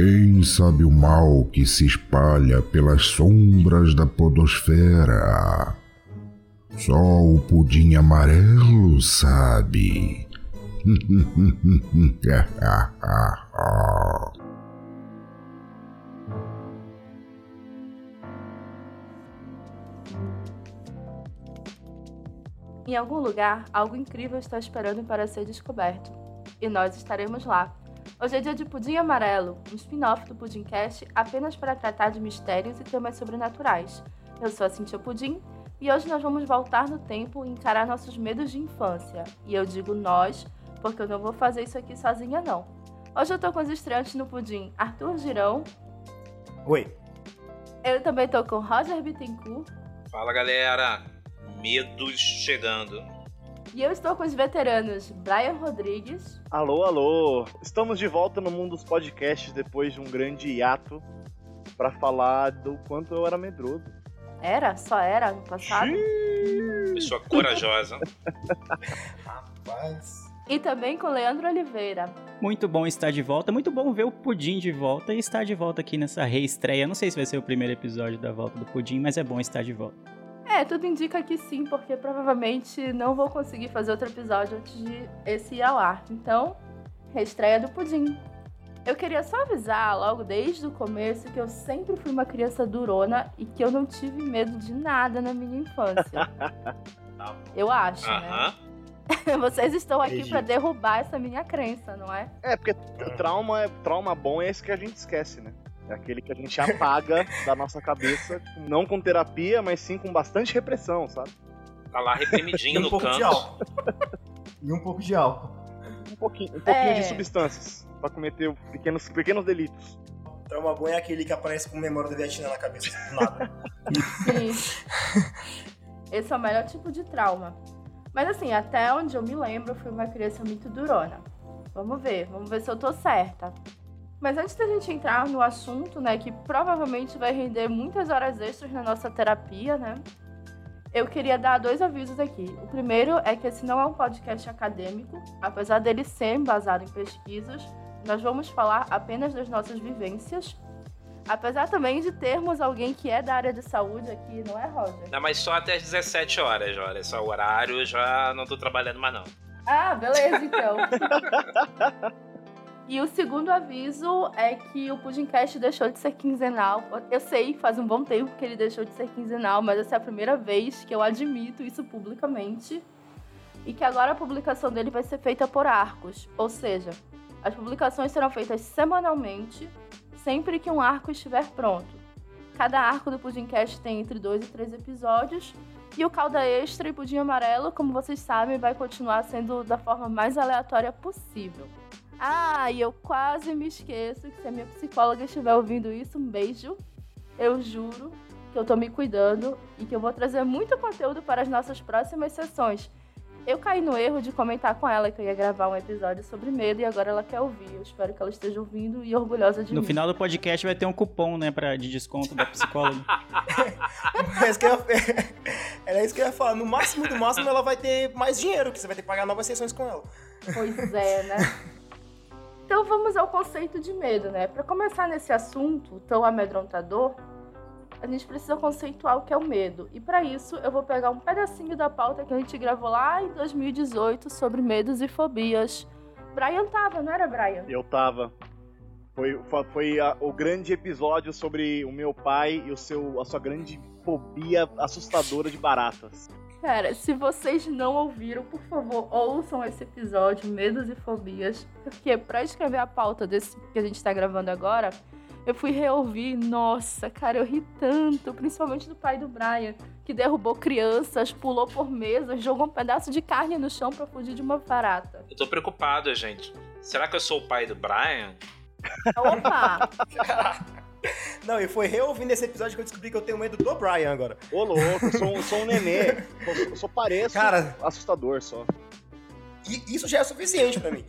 Quem sabe o mal que se espalha pelas sombras da podosfera? Só o pudim amarelo sabe. Em algum lugar, algo incrível está esperando para ser descoberto. E nós estaremos lá. Hoje é dia de Pudim Amarelo, um spin-off do Pudimcast apenas para tratar de mistérios e temas sobrenaturais. Eu sou a Cintia Pudim e hoje nós vamos voltar no tempo e encarar nossos medos de infância. E eu digo nós, porque eu não vou fazer isso aqui sozinha não. Hoje eu tô com os estreantes no Pudim, Arthur Girão. Oi. Eu também tô com Roger Bittencourt. Fala galera, medos chegando. E eu estou com os veteranos Brian Rodrigues. Alô, alô. Estamos de volta no mundo dos podcasts depois de um grande hiato para falar do quanto eu era medroso. Era? Só era no passado? Pessoa corajosa. Rapaz. E também com Leandro Oliveira. Muito bom estar de volta, muito bom ver o Pudim de volta e estar de volta aqui nessa reestreia. Não sei se vai ser o primeiro episódio da volta do Pudim, mas é bom estar de volta. É, tudo indica que sim, porque provavelmente não vou conseguir fazer outro episódio antes de esse ir ao ar. Então, reestreia do Pudim. Eu queria só avisar logo desde o começo que eu sempre fui uma criança durona e que eu não tive medo de nada na minha infância. eu acho, né? Vocês estão aqui para derrubar essa minha crença, não é? É, porque trauma, é, trauma bom é esse que a gente esquece, né? É aquele que a gente apaga da nossa cabeça, não com terapia, mas sim com bastante repressão, sabe? Tá lá reprimidinho um no pouco canto. de álcool. e um pouco de álcool. Um pouquinho, um pouquinho É. de substâncias pra cometer pequenos, pequenos delitos. Trauma bom é aquele que aparece com memória do Vietnã na cabeça. Do nada. Sim. Esse é o melhor tipo de trauma. Mas assim, até onde eu me lembro, eu fui uma criança muito durona. Vamos ver, vamos ver se eu tô certa. Mas antes da gente entrar no assunto, né, que provavelmente vai render muitas horas extras na nossa terapia, né? Eu queria dar dois avisos aqui. O primeiro é que esse não é um podcast acadêmico, apesar dele ser embasado em pesquisas, nós vamos falar apenas das nossas vivências. Apesar também de termos alguém que é da área de saúde aqui, não é, Roger? Não, mas só até as 17 horas, olha. Esse é o horário, já não tô trabalhando mais não. Ah, beleza, então. e o segundo aviso é que o Pudimcast deixou de ser quinzenal. Eu sei, faz um bom tempo que ele deixou de ser quinzenal, mas essa é a primeira vez que eu admito isso publicamente. E que agora a publicação dele vai ser feita por arcos. Ou seja, as publicações serão feitas semanalmente, sempre que um arco estiver pronto. Cada arco do Pudimcast tem entre dois e três episódios. E o calda extra e pudim amarelo, como vocês sabem, vai continuar sendo da forma mais aleatória possível. Ah, e eu quase me esqueço que se a minha psicóloga estiver ouvindo isso, um beijo. Eu juro que eu tô me cuidando e que eu vou trazer muito conteúdo para as nossas próximas sessões. Eu caí no erro de comentar com ela que eu ia gravar um episódio sobre medo e agora ela quer ouvir. Eu espero que ela esteja ouvindo e orgulhosa de No mim. final do podcast vai ter um cupom, né, pra, de desconto da psicóloga. Mas que eu Era isso que eu ia falar. No máximo do máximo, ela vai ter mais dinheiro, que você vai ter que pagar novas sessões com ela. Pois é, né? Então vamos ao conceito de medo, né? Para começar nesse assunto tão amedrontador, a gente precisa conceituar o que é o medo. E para isso eu vou pegar um pedacinho da pauta que a gente gravou lá em 2018 sobre medos e fobias. Brian tava, não era Brian? Eu tava. Foi, foi- a- o grande episódio sobre o meu pai e o seu, a sua grande fobia assustadora de baratas. Cara, se vocês não ouviram, por favor, ouçam esse episódio, Medos e Fobias. Porque pra escrever a pauta desse que a gente tá gravando agora, eu fui reouvir. Nossa, cara, eu ri tanto, principalmente do pai do Brian, que derrubou crianças, pulou por mesas, jogou um pedaço de carne no chão pra fugir de uma barata. Eu tô preocupado, gente. Será que eu sou o pai do Brian? Opa! Não, e foi reouvindo esse episódio que eu descobri que eu tenho medo do Brian agora. Ô louco, eu sou, um- sou um nenê. Eu, eu só pareço Cara. assustador só. E isso já é suficiente pra mim.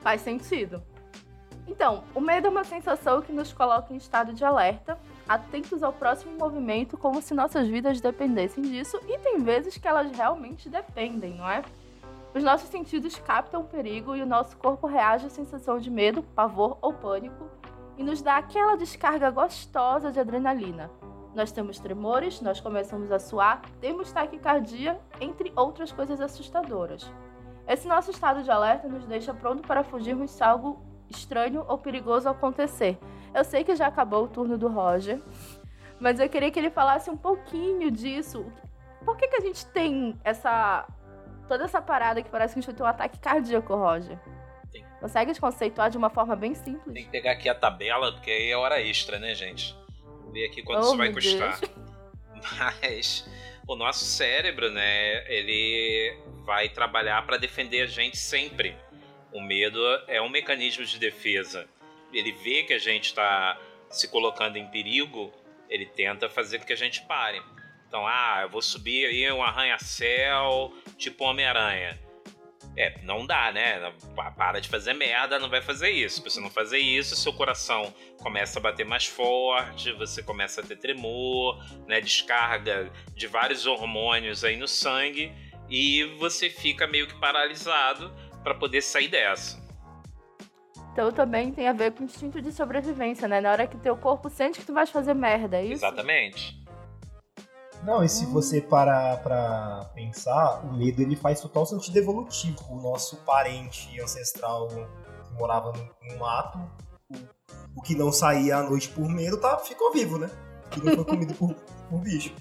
Faz sentido. Então, o medo é uma sensação que nos coloca em estado de alerta, atentos ao próximo movimento, como se nossas vidas dependessem disso, e tem vezes que elas realmente dependem, não é? Os nossos sentidos captam o perigo e o nosso corpo reage à sensação de medo, pavor ou pânico, e nos dá aquela descarga gostosa de adrenalina. Nós temos tremores, nós começamos a suar, temos taquicardia, entre outras coisas assustadoras. Esse nosso estado de alerta nos deixa pronto para fugirmos se algo estranho ou perigoso acontecer. Eu sei que já acabou o turno do Roger, mas eu queria que ele falasse um pouquinho disso. Por que, que a gente tem essa. toda essa parada que parece que a gente vai ter um ataque cardíaco, Roger? Tem. Consegue conceituar de uma forma bem simples? Tem que pegar aqui a tabela, porque aí é hora extra, né, gente? Ver aqui quanto Oh, isso vai custar. Deus. Mas o nosso cérebro, né, ele vai trabalhar para defender a gente sempre. O medo é um mecanismo de defesa. Ele vê que a gente está se colocando em perigo, ele tenta fazer com que a gente pare. Então, ah, eu vou subir aí um arranha-céu, tipo Homem-Aranha. É, não dá, né? Pa- Para de fazer merda, não vai fazer isso. Se você não fazer isso, seu coração começa a bater mais forte, você começa a ter tremor, né? Descarga de vários hormônios aí no sangue e você fica meio que paralisado para poder sair dessa. Então também tem a ver com o instinto de sobrevivência, né? Na hora que teu corpo sente que tu vais fazer merda, é isso? Exatamente. Não, e se você parar pra pensar, o medo ele faz total sentido evolutivo. O nosso parente ancestral que morava no, no mato, o, o que não saía à noite por medo, tá, ficou vivo, né? Que não foi comido por, por bicho.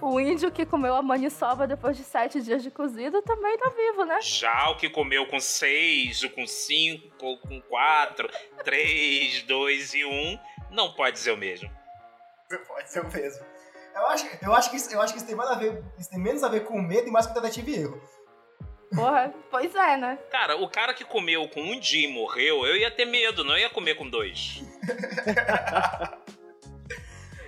O índio que comeu a maniçoba depois de sete dias de cozido também tá vivo, né? Já o que comeu com 6, ou com 5, ou com 4, 3, 2 e 1, não pode dizer o mesmo. Pode ser o mesmo. Eu acho, eu, acho que isso, eu acho que isso tem mais a ver. Isso tem menos a ver com medo e mais com tentativa e erro. Porra, pois é, né? Cara, o cara que comeu com um dia e morreu, eu ia ter medo, não ia comer com dois.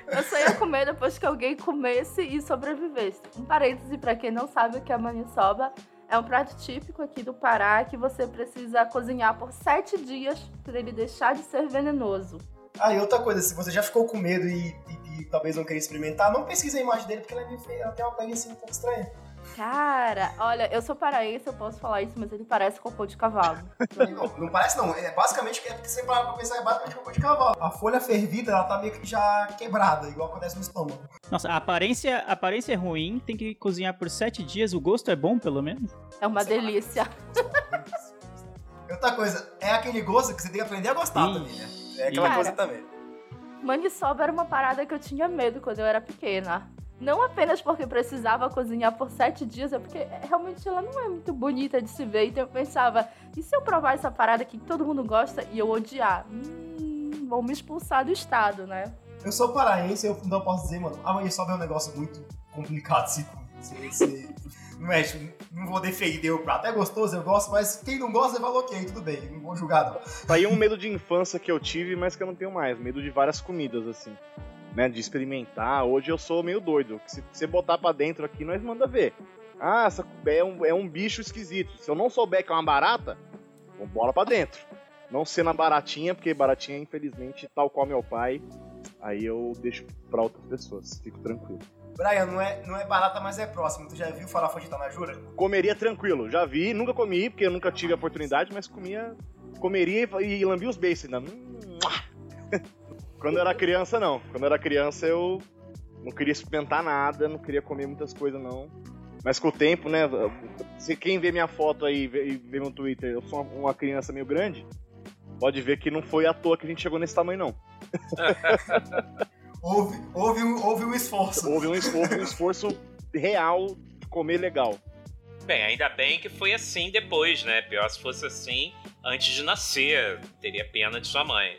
Eu só ia comer depois que alguém comesse e sobrevivesse. Um parêntese pra quem não sabe o que é maniçoba. É um prato típico aqui do Pará que você precisa cozinhar por sete dias para ele deixar de ser venenoso. Ah, e outra coisa, se você já ficou com medo e, e- e talvez não queria experimentar, não pesquisa a imagem dele, porque ela é meio feia, ela tem uma pele assim um pouco estranha. Cara, olha, eu sou paraense, eu posso falar isso, mas ele parece cocô de cavalo. Não, não parece não, é basicamente, é porque você parar pra pensar, é basicamente cocô de cavalo. A folha fervida, ela tá meio que já quebrada, igual acontece no estômago. Nossa, a aparência, a aparência é ruim, tem que cozinhar por sete dias, o gosto é bom, pelo menos? É uma Sei lá. delícia. Outra coisa, é aquele gosto que você tem que aprender a gostar Ih. também, né? É aquela Cara, coisa também. Maniçoba era uma parada que eu tinha medo quando eu era pequena. Não apenas porque precisava cozinhar por sete dias, é porque realmente ela não é muito bonita de se ver. Então eu pensava, e se eu provar essa parada que todo mundo gosta e eu odiar? Hum, vão me expulsar do estado, né? Eu sou paraense, eu não posso dizer, mano, a maniçoba é um negócio muito complicado de se você, você não é, não vou defender o prato. É gostoso, eu gosto, mas quem não gosta, fala ok, tudo bem, não vou julgar não. Tá aí um medo de infância que eu tive, mas que eu não tenho mais. Medo de várias comidas, assim. Né, de experimentar. Hoje eu sou meio doido. Se você botar pra dentro aqui, nós manda ver. Ah, essa é um, é um bicho esquisito. Se eu não souber que é uma barata, vou pra dentro. Não sendo a baratinha, porque baratinha, infelizmente, tal qual meu pai, aí eu deixo pra outras pessoas. Fico tranquilo. Brian, não é, não é barata, mas é próximo. Tu já viu farofa de Itanajura? Comeria tranquilo. Já vi, nunca comi, porque eu nunca tive a oportunidade, mas comia. Comeria e, e lambia os beijos ainda. Quando eu era criança, não. Quando eu era criança, eu não queria experimentar nada, não queria comer muitas coisas, não. Mas com o tempo, né? Se quem vê minha foto aí e vê, vê meu Twitter, eu sou uma, uma criança meio grande, pode ver que não foi à toa que a gente chegou nesse tamanho, não. Houve, houve, um, houve um esforço. Houve um esforço, um esforço real de comer legal. Bem, ainda bem que foi assim depois, né? Pior se fosse assim antes de nascer. Teria pena de sua mãe.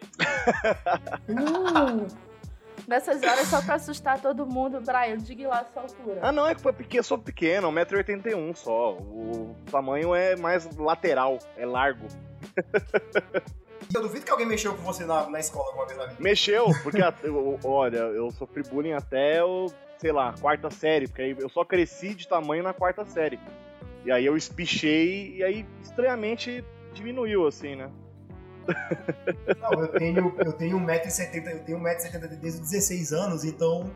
Uh, nessas horas só pra assustar todo mundo, Brian, diga lá a sua altura. Ah, não, é que foi pequeno, eu sou pequeno, 1,81m só. O tamanho é mais lateral, é largo. Eu duvido que alguém mexeu com você na, na escola alguma vez na vida. Mexeu, porque, a- eu- olha, eu sofri bullying até, o, sei lá, quarta série, porque aí eu só cresci de tamanho na quarta série. E aí eu espichei, e aí estranhamente diminuiu, assim, né? Não, eu tenho, eu tenho 1,70m, eu tenho 1,70m desde os 16 anos, então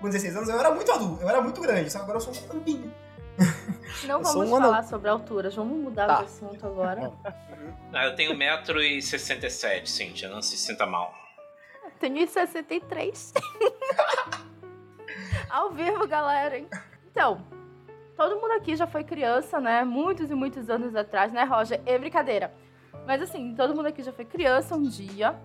com 16 anos eu era muito adulto, eu era muito grande, só que agora eu sou um tampinho. Não eu vamos um anão. falar sobre alturas, vamos mudar Tá. de assunto agora. Ah, eu tenho 1,67m, Cíntia, não se sinta mal. tenho 63. Ao vivo, galera. Hein? Então, todo mundo aqui já foi criança, né? Muitos e muitos anos atrás, né, Roger? É brincadeira. Mas assim, todo mundo aqui já foi criança um dia.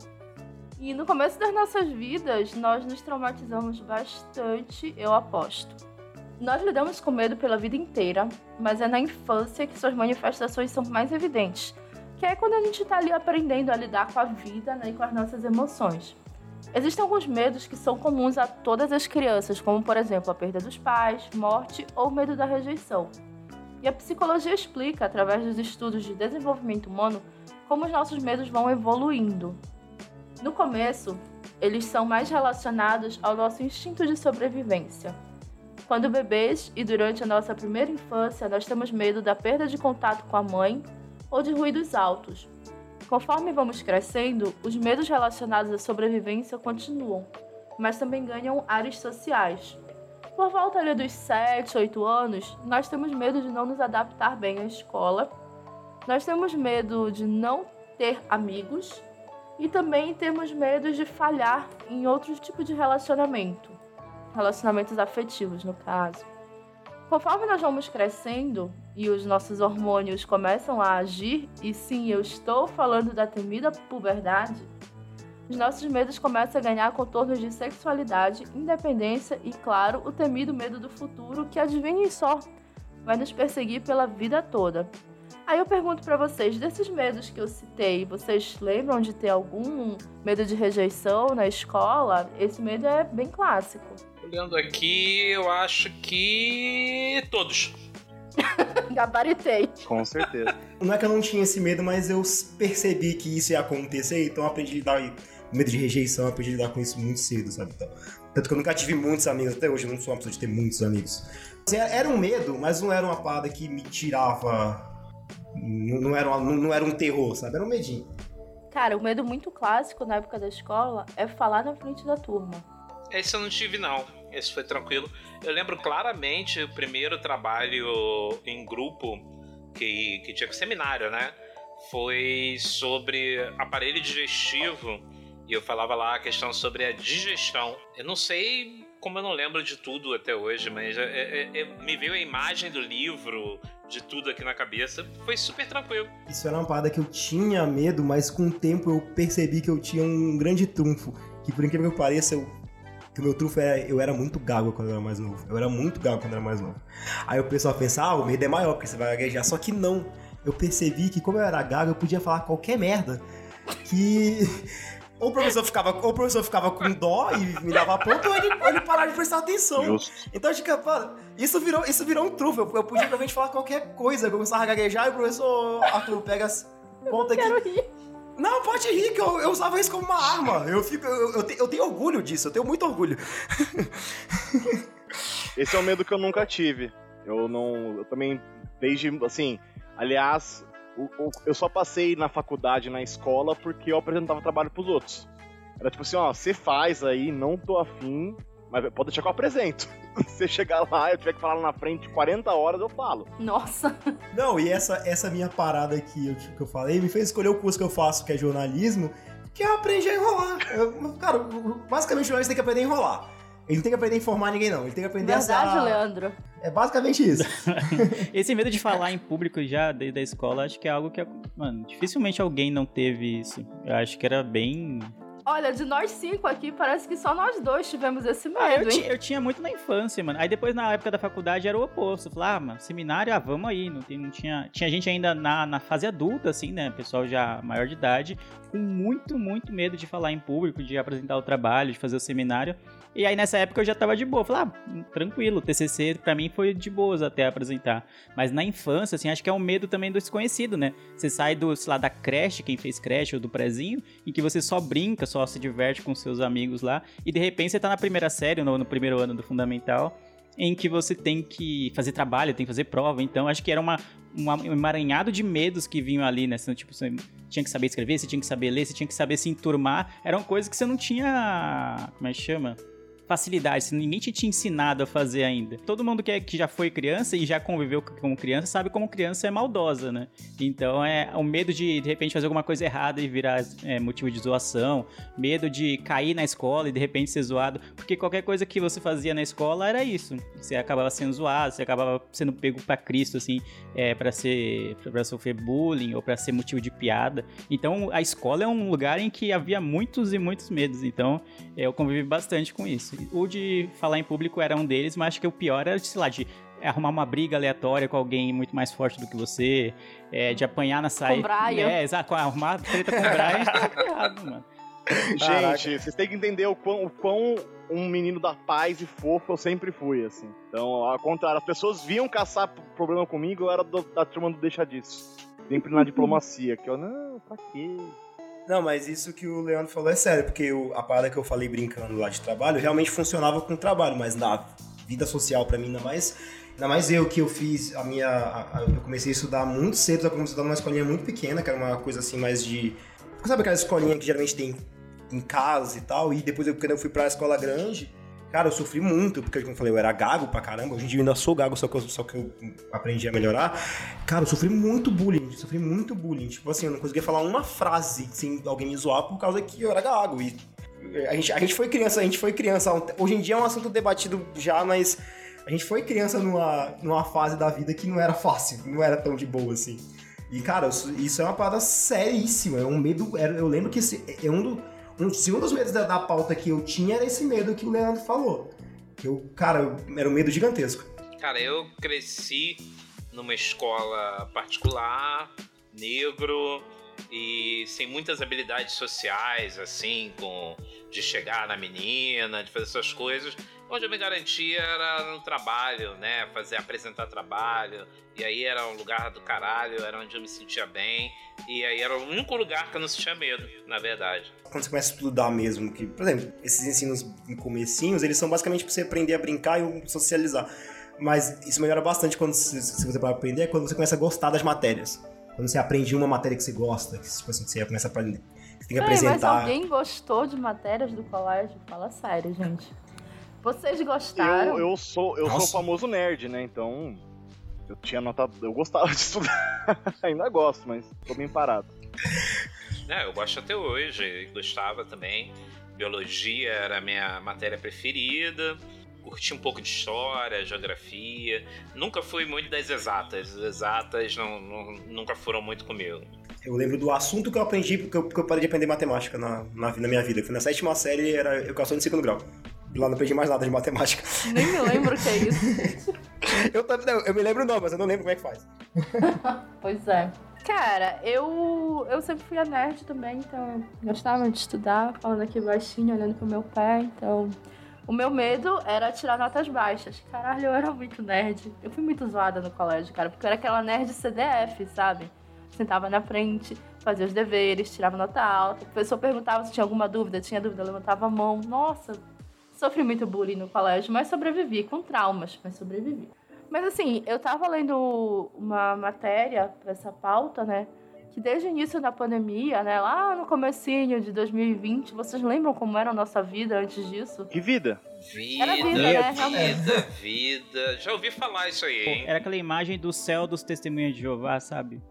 E no começo das nossas vidas, nós nos traumatizamos bastante, eu aposto. Nós lidamos com medo pela vida inteira, mas é na infância que suas manifestações são mais evidentes, que é quando a gente está ali aprendendo a lidar com a vida né, e com as nossas emoções. Existem alguns medos que são comuns a todas as crianças, como por exemplo a perda dos pais, morte ou medo da rejeição. E a psicologia explica, através dos estudos de desenvolvimento humano, como os nossos medos vão evoluindo. No começo, eles são mais relacionados ao nosso instinto de sobrevivência. Quando bebês e durante a nossa primeira infância, nós temos medo da perda de contato com a mãe ou de ruídos altos, Conforme vamos crescendo, os medos relacionados à sobrevivência continuam, mas também ganham áreas sociais. Por volta ali dos 7, 8 anos, nós temos medo de não nos adaptar bem à escola, nós temos medo de não ter amigos e também temos medo de falhar em outros tipos de relacionamento, relacionamentos afetivos, no caso. Conforme nós vamos crescendo e os nossos hormônios começam a agir, e sim, eu estou falando da temida puberdade, os nossos medos começam a ganhar contornos de sexualidade, independência e, claro, o temido medo do futuro que, adivinhem só, vai nos perseguir pela vida toda. Aí eu pergunto para vocês, desses medos que eu citei, vocês lembram de ter algum medo de rejeição na escola? Esse medo é bem clássico. Olhando aqui, eu acho que. todos. Gabaritei. Com certeza. Não é que eu não tinha esse medo, mas eu percebi que isso ia acontecer, então eu aprendi a lidar com medo de rejeição, eu aprendi a lidar com isso muito cedo, sabe? Então, tanto que eu nunca tive muitos amigos, até hoje eu não sou uma pessoa de ter muitos amigos. Assim, era um medo, mas não era uma parada que me tirava. Não, não, era, uma, não, não era um terror, sabe? Era um medinho. Cara, o medo muito clássico na época da escola é falar na frente da turma. Esse eu não tive, não. Esse foi tranquilo. Eu lembro claramente o primeiro trabalho em grupo que, que tinha com seminário, né? Foi sobre aparelho digestivo e eu falava lá a questão sobre a digestão. Eu não sei como eu não lembro de tudo até hoje, mas é, é, é, me veio a imagem do livro, de tudo aqui na cabeça. Foi super tranquilo. Isso era uma parada que eu tinha medo, mas com o tempo eu percebi que eu tinha um grande trunfo. Que por incrível que pareça, eu que o meu trunfo era, eu era muito gago quando eu era mais novo. Eu era muito gago quando eu era mais novo. Aí o pessoal pensa, ah, o medo é maior, porque você vai gaguejar. Só que não. Eu percebi que como eu era gago, eu podia falar qualquer merda. Que. Ou o professor ficava, ou o professor ficava com dó e me dava ponto, ou ele, ou ele parava de prestar atenção. Justo. Então, acho que, isso virou, isso virou um trunfo. Eu, eu podia realmente falar qualquer coisa. Eu começava a gaguejar e o professor, Arthur, pega as pontas aqui. Não, pode rir, que eu, eu usava isso como uma arma. Eu, fico, eu, eu, te, eu tenho orgulho disso, eu tenho muito orgulho. Esse é um medo que eu nunca tive. Eu não. Eu também, desde. Assim, aliás, eu só passei na faculdade, na escola, porque eu apresentava trabalho pros outros. Era tipo assim, ó, você faz aí, não tô afim, mas pode deixar que eu apresento. Se você chegar lá, eu tiver que falar lá na frente 40 horas, eu falo. Nossa. Não, e essa, essa minha parada aqui que eu falei me fez escolher o curso que eu faço, que é jornalismo, que eu aprendi a enrolar. Eu, cara, basicamente o jornalista tem que aprender a enrolar. Ele não tem que aprender a informar ninguém, não. Ele tem que aprender Verdade, a. Leandro. É basicamente isso. Esse medo de falar em público já desde a escola, acho que é algo que, mano, dificilmente alguém não teve isso. Eu acho que era bem Olha, de nós cinco aqui, parece que só nós dois tivemos esse medo, ah, eu, eu, tinha muito na infância, mano. Aí depois, na época da faculdade, era o oposto. Eu falava, ah, mano, seminário, ah, vamos aí. Não, tem, não tinha... Tinha gente ainda na, na fase adulta, assim, né? Pessoal já maior de idade, com muito, muito medo de falar em público, de apresentar o trabalho, de fazer o seminário. E aí nessa época eu já tava de boa. Falei, ah, tranquilo, TCC pra mim foi de boas até apresentar. Mas na infância, assim, acho que é um medo também do desconhecido, né? Você sai do, sei lá, da creche, quem fez creche ou do prezinho, em que você só brinca, só se diverte com seus amigos lá. E de repente você tá na primeira série, no, no primeiro ano do fundamental, em que você tem que fazer trabalho, tem que fazer prova. Então, acho que era uma, uma, um emaranhado de medos que vinham ali, né? Você, tipo, você tinha que saber escrever, você tinha que saber ler, você tinha que saber se enturmar. Eram coisas que você não tinha. Como é que chama? Facilidade, se ninguém te tinha ensinado a fazer ainda. Todo mundo que, é, que já foi criança e já conviveu como criança sabe como criança é maldosa, né? Então é o medo de de repente fazer alguma coisa errada e virar é, motivo de zoação, medo de cair na escola e de repente ser zoado, porque qualquer coisa que você fazia na escola era isso. Você acabava sendo zoado, você acabava sendo pego para Cristo assim, é, para ser para sofrer bullying ou para ser motivo de piada. Então a escola é um lugar em que havia muitos e muitos medos. Então eu convivi bastante com isso. O de falar em público era um deles, mas acho que o pior era, sei lá, de arrumar uma briga aleatória com alguém muito mais forte do que você, é, de apanhar na saída. Com Brian. É, exato, arrumar treta com o Brian, tá errado, mano. Gente, vocês têm que entender o quão, o quão um menino da paz e fofo eu sempre fui, assim. Então, ao contrário, as pessoas vinham caçar problema comigo, eu era do, da turma do deixa disso. Sempre na diplomacia, que eu, não, pra quê? Não, mas isso que o Leandro falou é sério, porque eu, a parada que eu falei brincando lá de trabalho realmente funcionava com o trabalho, mas na vida social para mim ainda mais Ainda mais eu que eu fiz a minha. A, a, eu comecei a estudar muito cedo, eu comecei a estudar numa escolinha muito pequena, que era uma coisa assim mais de. Sabe aquela escolinha que geralmente tem em casa e tal? E depois, eu, quando eu fui pra escola grande, cara, eu sofri muito, porque, como eu falei, eu era gago pra caramba. Hoje em dia eu ainda sou gago, só que eu, só que eu aprendi a melhorar. Cara, eu sofri muito bullying, sofri muito bullying. Tipo assim, eu não conseguia falar uma frase sem alguém me zoar por causa que eu era gago. E a gente, a gente foi criança, a gente foi criança. Hoje em dia é um assunto debatido já, mas a gente foi criança numa, numa fase da vida que não era fácil, não era tão de boa assim. E, cara, isso é uma parada seríssima. É um medo. Eu lembro que esse é um, do, um, dos medos da, da pauta que eu tinha era esse medo que o Leandro falou. Eu, cara, era um medo gigantesco. Cara, eu cresci numa escola particular, negro e sem muitas habilidades sociais, assim, com de chegar na menina, de fazer essas coisas. Onde eu me garantia era no trabalho, né? Fazer apresentar trabalho. E aí era um lugar do caralho, era onde eu me sentia bem. E aí era o único lugar que eu não sentia medo, na verdade. Quando você começa a estudar mesmo, que, por exemplo, esses ensinos em comecinhos, eles são basicamente para você aprender a brincar e socializar. Mas isso melhora bastante quando se, se você vai aprender, é quando você começa a gostar das matérias. Quando você aprende uma matéria que você gosta, que tipo assim, você começa a aprender. Tem que apresentar. Mas alguém gostou de matérias do colégio? Fala sério, gente. Vocês gostaram? Eu, eu sou eu sou famoso nerd, né? Então eu tinha nota, eu gostava de estudar. Ainda gosto, mas tô bem parado. É, eu gosto até hoje, gostava também. Biologia era a minha matéria preferida. Curti um pouco de história, geografia. Nunca fui muito das exatas. As exatas não, não, nunca foram muito comigo. Eu lembro do assunto que eu aprendi porque eu, porque eu parei de aprender matemática na, na, na minha vida. Foi na sétima série, era educação de segundo grau. Lá não aprendi mais nada de matemática. Nem me lembro o que é isso. eu, eu me lembro não, mas eu não lembro como é que faz. pois é. Cara, eu, eu sempre fui a nerd também, então gostava de estudar, falando aqui baixinho, olhando pro meu pé, então... O meu medo era tirar notas baixas. Caralho, eu era muito nerd. Eu fui muito zoada no colégio, cara, porque eu era aquela nerd CDF, sabe? Sentava na frente, fazia os deveres, tirava nota alta. O professor perguntava se tinha alguma dúvida, tinha dúvida, levantava a mão. Nossa, Sofri muito bullying no colégio, mas sobrevivi, com traumas, mas sobrevivi. Mas assim, eu tava lendo uma matéria para essa pauta, né? Que desde o início da pandemia, né? Lá no comecinho de 2020, vocês lembram como era a nossa vida antes disso? Que vida? Vida, era vida, né? vida, vida. Já ouvi falar isso aí, hein? Era aquela imagem do céu dos testemunhos de Jeová, sabe?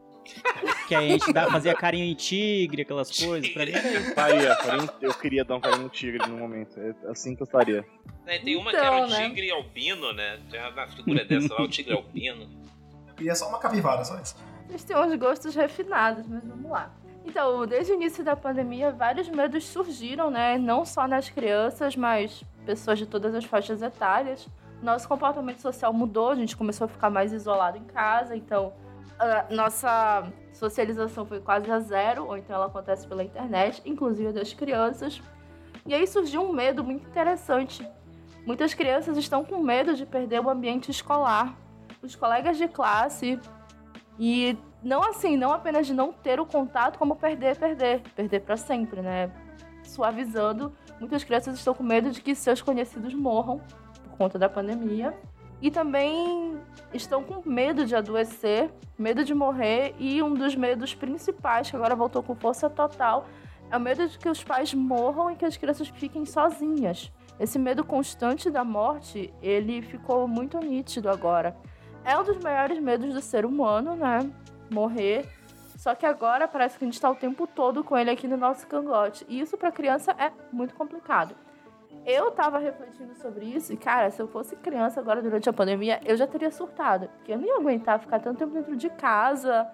Que a gente dá, fazia carinho em tigre, aquelas coisas. Pra mim Faria, faria, eu queria dar um carinho em tigre no momento. É assim que eu estaria. É, tem uma então, que era o então, né? tigre albino, né? Tem uma figura dessa lá, o tigre albino. E é só uma capivara, só isso. Eles têm uns gostos refinados, mas vamos lá. Então, desde o início da pandemia, vários medos surgiram, né? Não só nas crianças, mas pessoas de todas as faixas etárias. Nosso comportamento social mudou, a gente começou a ficar mais isolado em casa, então a nossa socialização foi quase a zero, ou então ela acontece pela internet, inclusive das crianças. E aí surgiu um medo muito interessante. Muitas crianças estão com medo de perder o ambiente escolar, os colegas de classe, e não assim, não apenas de não ter o contato, como perder, perder, perder para sempre, né? Suavizando, muitas crianças estão com medo de que seus conhecidos morram por conta da pandemia e também estão com medo de adoecer, medo de morrer e um dos medos principais que agora voltou com força total é o medo de que os pais morram e que as crianças fiquem sozinhas. esse medo constante da morte, ele ficou muito nítido agora. É um dos maiores medos do ser humano, né? Morrer. Só que agora parece que a gente está o tempo todo com ele aqui no nosso cangote. E isso para criança é muito complicado. Eu tava refletindo sobre isso e, cara, se eu fosse criança agora durante a pandemia, eu já teria surtado. Porque eu não ia aguentar ficar tanto tempo dentro de casa,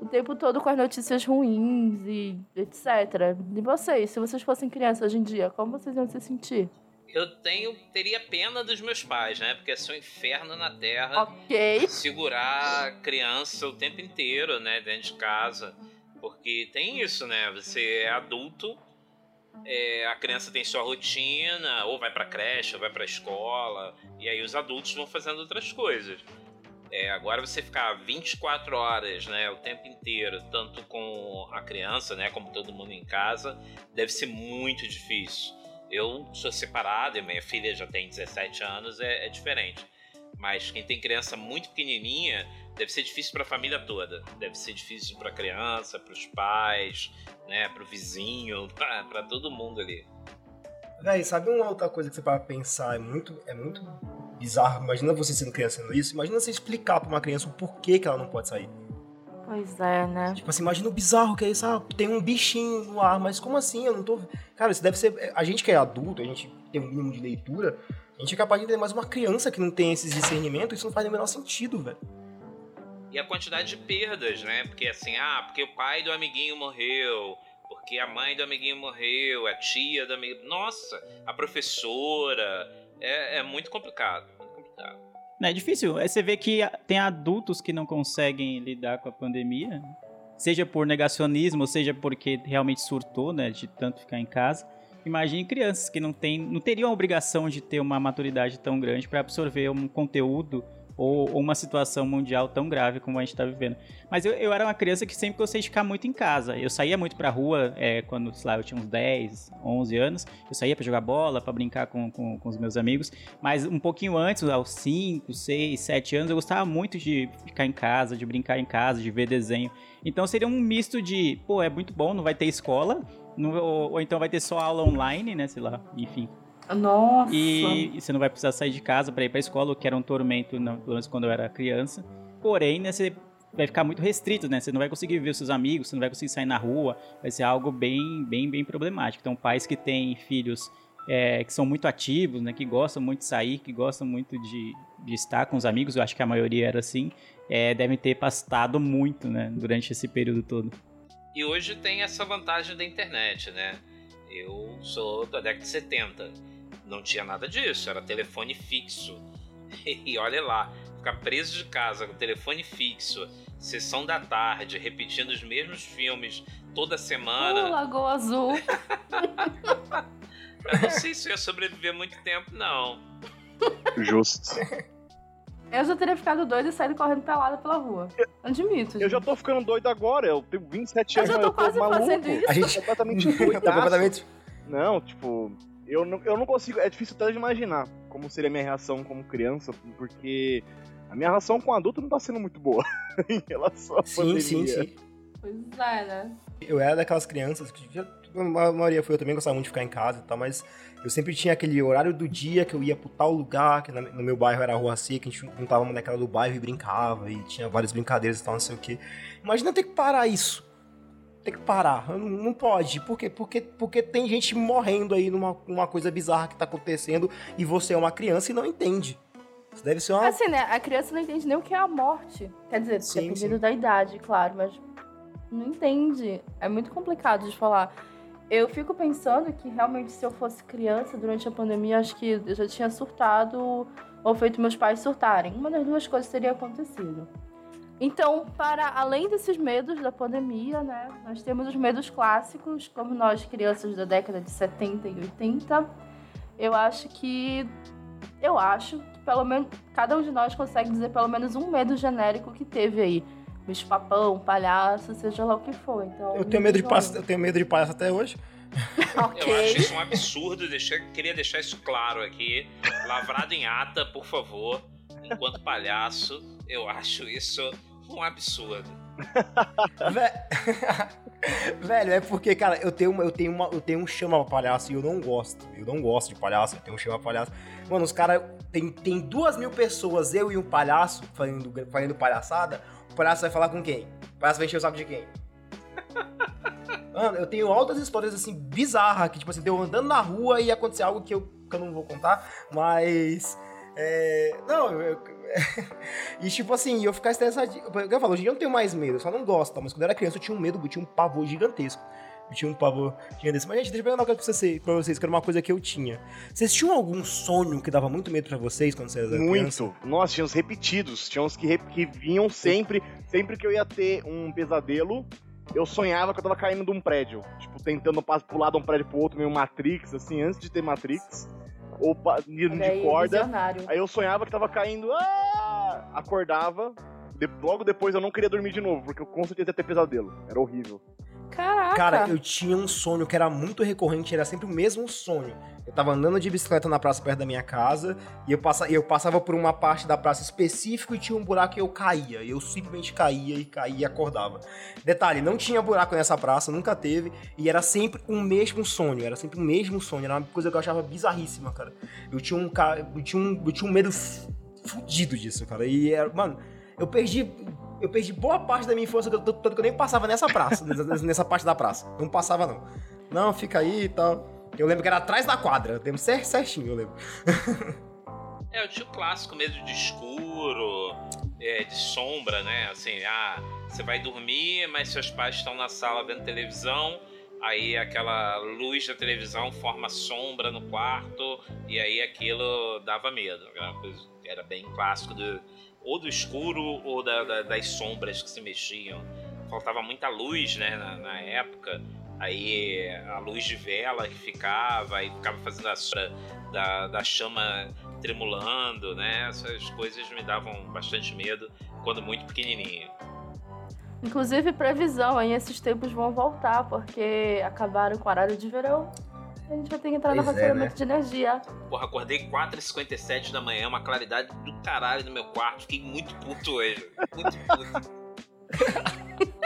o tempo todo com as notícias ruins e etc. E vocês, se vocês fossem crianças hoje em dia, como vocês iam se sentir? Eu tenho, teria pena dos meus pais, né? Porque é um inferno na terra. Ok. Segurar a criança o tempo inteiro, né? Dentro de casa. Porque tem isso, né? Você é adulto, é, a criança tem sua rotina, ou vai pra creche, ou vai pra escola, e aí os adultos vão fazendo outras coisas. É, agora você ficar 24 horas, né, o tempo inteiro, tanto com a criança, né, como todo mundo em casa, deve ser muito difícil. Eu sou separado e minha filha já tem 17 anos, é, é diferente. Mas quem tem criança muito pequenininha, deve ser difícil para a família toda. Deve ser difícil para a criança, para os pais, né, para o vizinho, para todo mundo ali. Véi, sabe uma outra coisa que você para pensar é muito, é muito bizarro. Imagina você sendo criança sendo isso. Imagina você explicar para uma criança o porquê que ela não pode sair. Pois é, né? Tipo assim, imagina o bizarro que é isso. Ah, tem um bichinho no ar, mas como assim? Eu não tô. Cara, isso deve ser. A gente que é adulto, a gente tem um mínimo de leitura, a gente é capaz de entender mais uma criança que não tem esses discernimentos, isso não faz o menor sentido, velho. E a quantidade de perdas, né? Porque assim, ah, porque o pai do amiguinho morreu, porque a mãe do amiguinho morreu, a tia do amiguinho. Nossa, a professora. É, é muito complicado. Muito complicado. É difícil. Você vê que tem adultos que não conseguem lidar com a pandemia, seja por negacionismo, seja porque realmente surtou, né, de tanto ficar em casa. Imagine crianças que não, tem, não teriam a obrigação de ter uma maturidade tão grande para absorver um conteúdo ou, ou, uma situação mundial tão grave como a gente está vivendo. Mas eu, eu, era uma criança que sempre gostei de ficar muito em casa. Eu saía muito pra rua é, quando, sei lá, eu tinha uns 10, 11 anos. Eu saía para jogar bola, para brincar com, com, com, os meus amigos. Mas um pouquinho antes, aos 5, 6, 7 anos, eu gostava muito de ficar em casa, de brincar em casa, de ver desenho. Então seria um misto de, pô, é muito bom, não vai ter escola, não, ou, ou então vai ter só aula online, né, sei lá, enfim. Nossa! E, e, você não vai precisar sair de casa para ir para a escola, o que era um tormento não, pelo menos quando eu era criança. Porém, né, você vai ficar muito restrito, né? Você não vai conseguir ver os seus amigos, você não vai conseguir sair na rua, vai ser algo bem, bem, bem problemático. Então, pais que têm filhos é, que são muito ativos, né? Que gostam muito de sair, que gostam muito de, de estar com os amigos, eu acho que a maioria era assim, é, devem ter pastado muito, né? Durante esse período todo. E hoje tem essa vantagem da internet, né? Eu sou da década de 70 não tinha nada disso, era telefone fixo. E olha lá, ficar preso de casa com telefone fixo, sessão da tarde, repetindo os mesmos filmes toda semana. Uh, Lagoa Azul. eu não sei se eu ia sobreviver muito tempo, não. Justo. Eu já teria ficado doido e saído correndo pelada pela rua. Admito. Eu já tô ficando doido agora. Eu tenho 27 anos, eu já tô eu quase maluco. fazendo isso. A gente completamente doidaço. completamente. Não, tipo, eu não, eu não consigo. É difícil até de imaginar como seria a minha reação como criança, porque a minha relação com adulto não tá sendo muito boa em relação à Sim, pandemia. sim, sim. Pois é, né? Eu era daquelas crianças que já, a maioria foi eu também gostava muito de ficar em casa e tal, mas eu sempre tinha aquele horário do dia que eu ia pro tal lugar, que no meu bairro era a Rua Seca, a gente juntava uma daquela do bairro e brincava, e tinha várias brincadeiras e tal, não sei o que. Imagina ter que parar isso. Ter que parar. Não, não pode. Por quê? Porque, porque tem gente morrendo aí numa uma coisa bizarra que tá acontecendo e você é uma criança e não entende. Isso deve ser uma. Assim, né? A criança não entende nem o que é a morte. Quer dizer, Sim, dependendo sim. da idade, claro, mas não entende. É muito complicado de falar. Eu fico pensando que realmente se eu fosse criança durante a pandemia, acho que eu já tinha surtado ou feito meus pais surtarem. Uma das duas coisas teria acontecido. Então, para além desses medos da pandemia, né, nós temos os medos clássicos, como nós crianças da década de 70 e 80. Eu acho que eu acho que pelo menos cada um de nós consegue dizer pelo menos um medo genérico que teve aí. Bicho papão, palhaço, seja lá o que for. Então, Eu tenho medo de palhaço, eu tenho medo de palhaço até hoje. Ok. Eu acho isso um absurdo, deixa, queria deixar isso claro aqui. Lavrado em ata, por favor. Enquanto palhaço, eu acho isso um absurdo. Velho, é porque, cara, eu tenho, uma, eu, tenho uma, eu tenho um chama pra palhaço e eu não gosto. Eu não gosto de palhaço, eu tenho um chama pra palhaço. Mano, os caras. Tem, tem duas mil pessoas, eu e um palhaço, fazendo, fazendo palhaçada. O palhaço vai falar com quem? O palhaço vai encher o saco de quem? Mano, eu tenho altas histórias, assim, bizarras, que, tipo assim, deu andando na rua e acontecer algo que eu, que eu não vou contar, mas. É, não, eu, e tipo assim, eu ficar estressadinho. Eu falo, hoje em dia eu não tenho mais medo, eu só não gosto, mas quando eu era criança eu tinha um medo, eu tinha um pavor gigantesco. Eu tinha um pavor gigantesco. Mas, gente, deixa eu perguntar uma coisa pra vocês, pra vocês, que era uma coisa que eu tinha. Vocês tinham algum sonho que dava muito medo pra vocês quando vocês eram criança? Muito. Nossa, tinha uns repetidos. Tinha uns que, que vinham sempre. Sempre que eu ia ter um pesadelo, eu sonhava que eu tava caindo de um prédio. Tipo, tentando pular de um prédio pro outro, meio Matrix, assim, antes de ter Matrix. Ou aí, de corda. visionário. Aí eu sonhava que tava caindo, ah! acordava. de- logo depois eu não queria dormir de novo, porque eu com certeza ia ter pesadelo. Era horrível. Caraca. Cara, eu tinha um sonho que era muito recorrente, era sempre o mesmo sonho. Eu tava andando de bicicleta na praça perto da minha casa, e eu, eu passava por uma parte da praça específica e tinha um buraco e eu caía. Eu simplesmente caía e caía e acordava. Detalhe, não tinha buraco nessa praça, nunca teve, e era sempre o mesmo sonho, era sempre o mesmo sonho, era uma coisa que eu achava bizarríssima, cara. Eu tinha um, eu tinha um, eu tinha um medo fudido disso, cara. E era, mano, eu perdi eu perdi boa parte da minha infância, tanto que eu nem passava nessa praça, nessa, parte da praça. Não passava, não. Não, fica aí e tal. Eu lembro que era atrás da quadra. Eu lembro cer- certinho, eu lembro. É, o clássico medo de escuro, é, de sombra, né? Assim, ah, você vai dormir, mas seus pais estão na sala vendo televisão, aí aquela luz da televisão forma sombra no quarto, e aí aquilo dava medo. Era bem clássico do, ou do escuro ou da- da- das sombras que se mexiam. Faltava muita luz, né, na, na época. Aí a luz de vela que ficava, aí ficava fazendo a sombra da, da chama tremulando, né? Essas coisas me davam bastante medo quando muito pequenininho. Inclusive, previsão, aí esses tempos vão voltar, porque acabaram com o horário de verão. A gente vai ter que entrar no Pois é, racionamento né? de energia. Porra, acordei 4h57 da manhã, uma claridade do caralho no meu quarto. Fiquei muito puto hoje. Muito puto.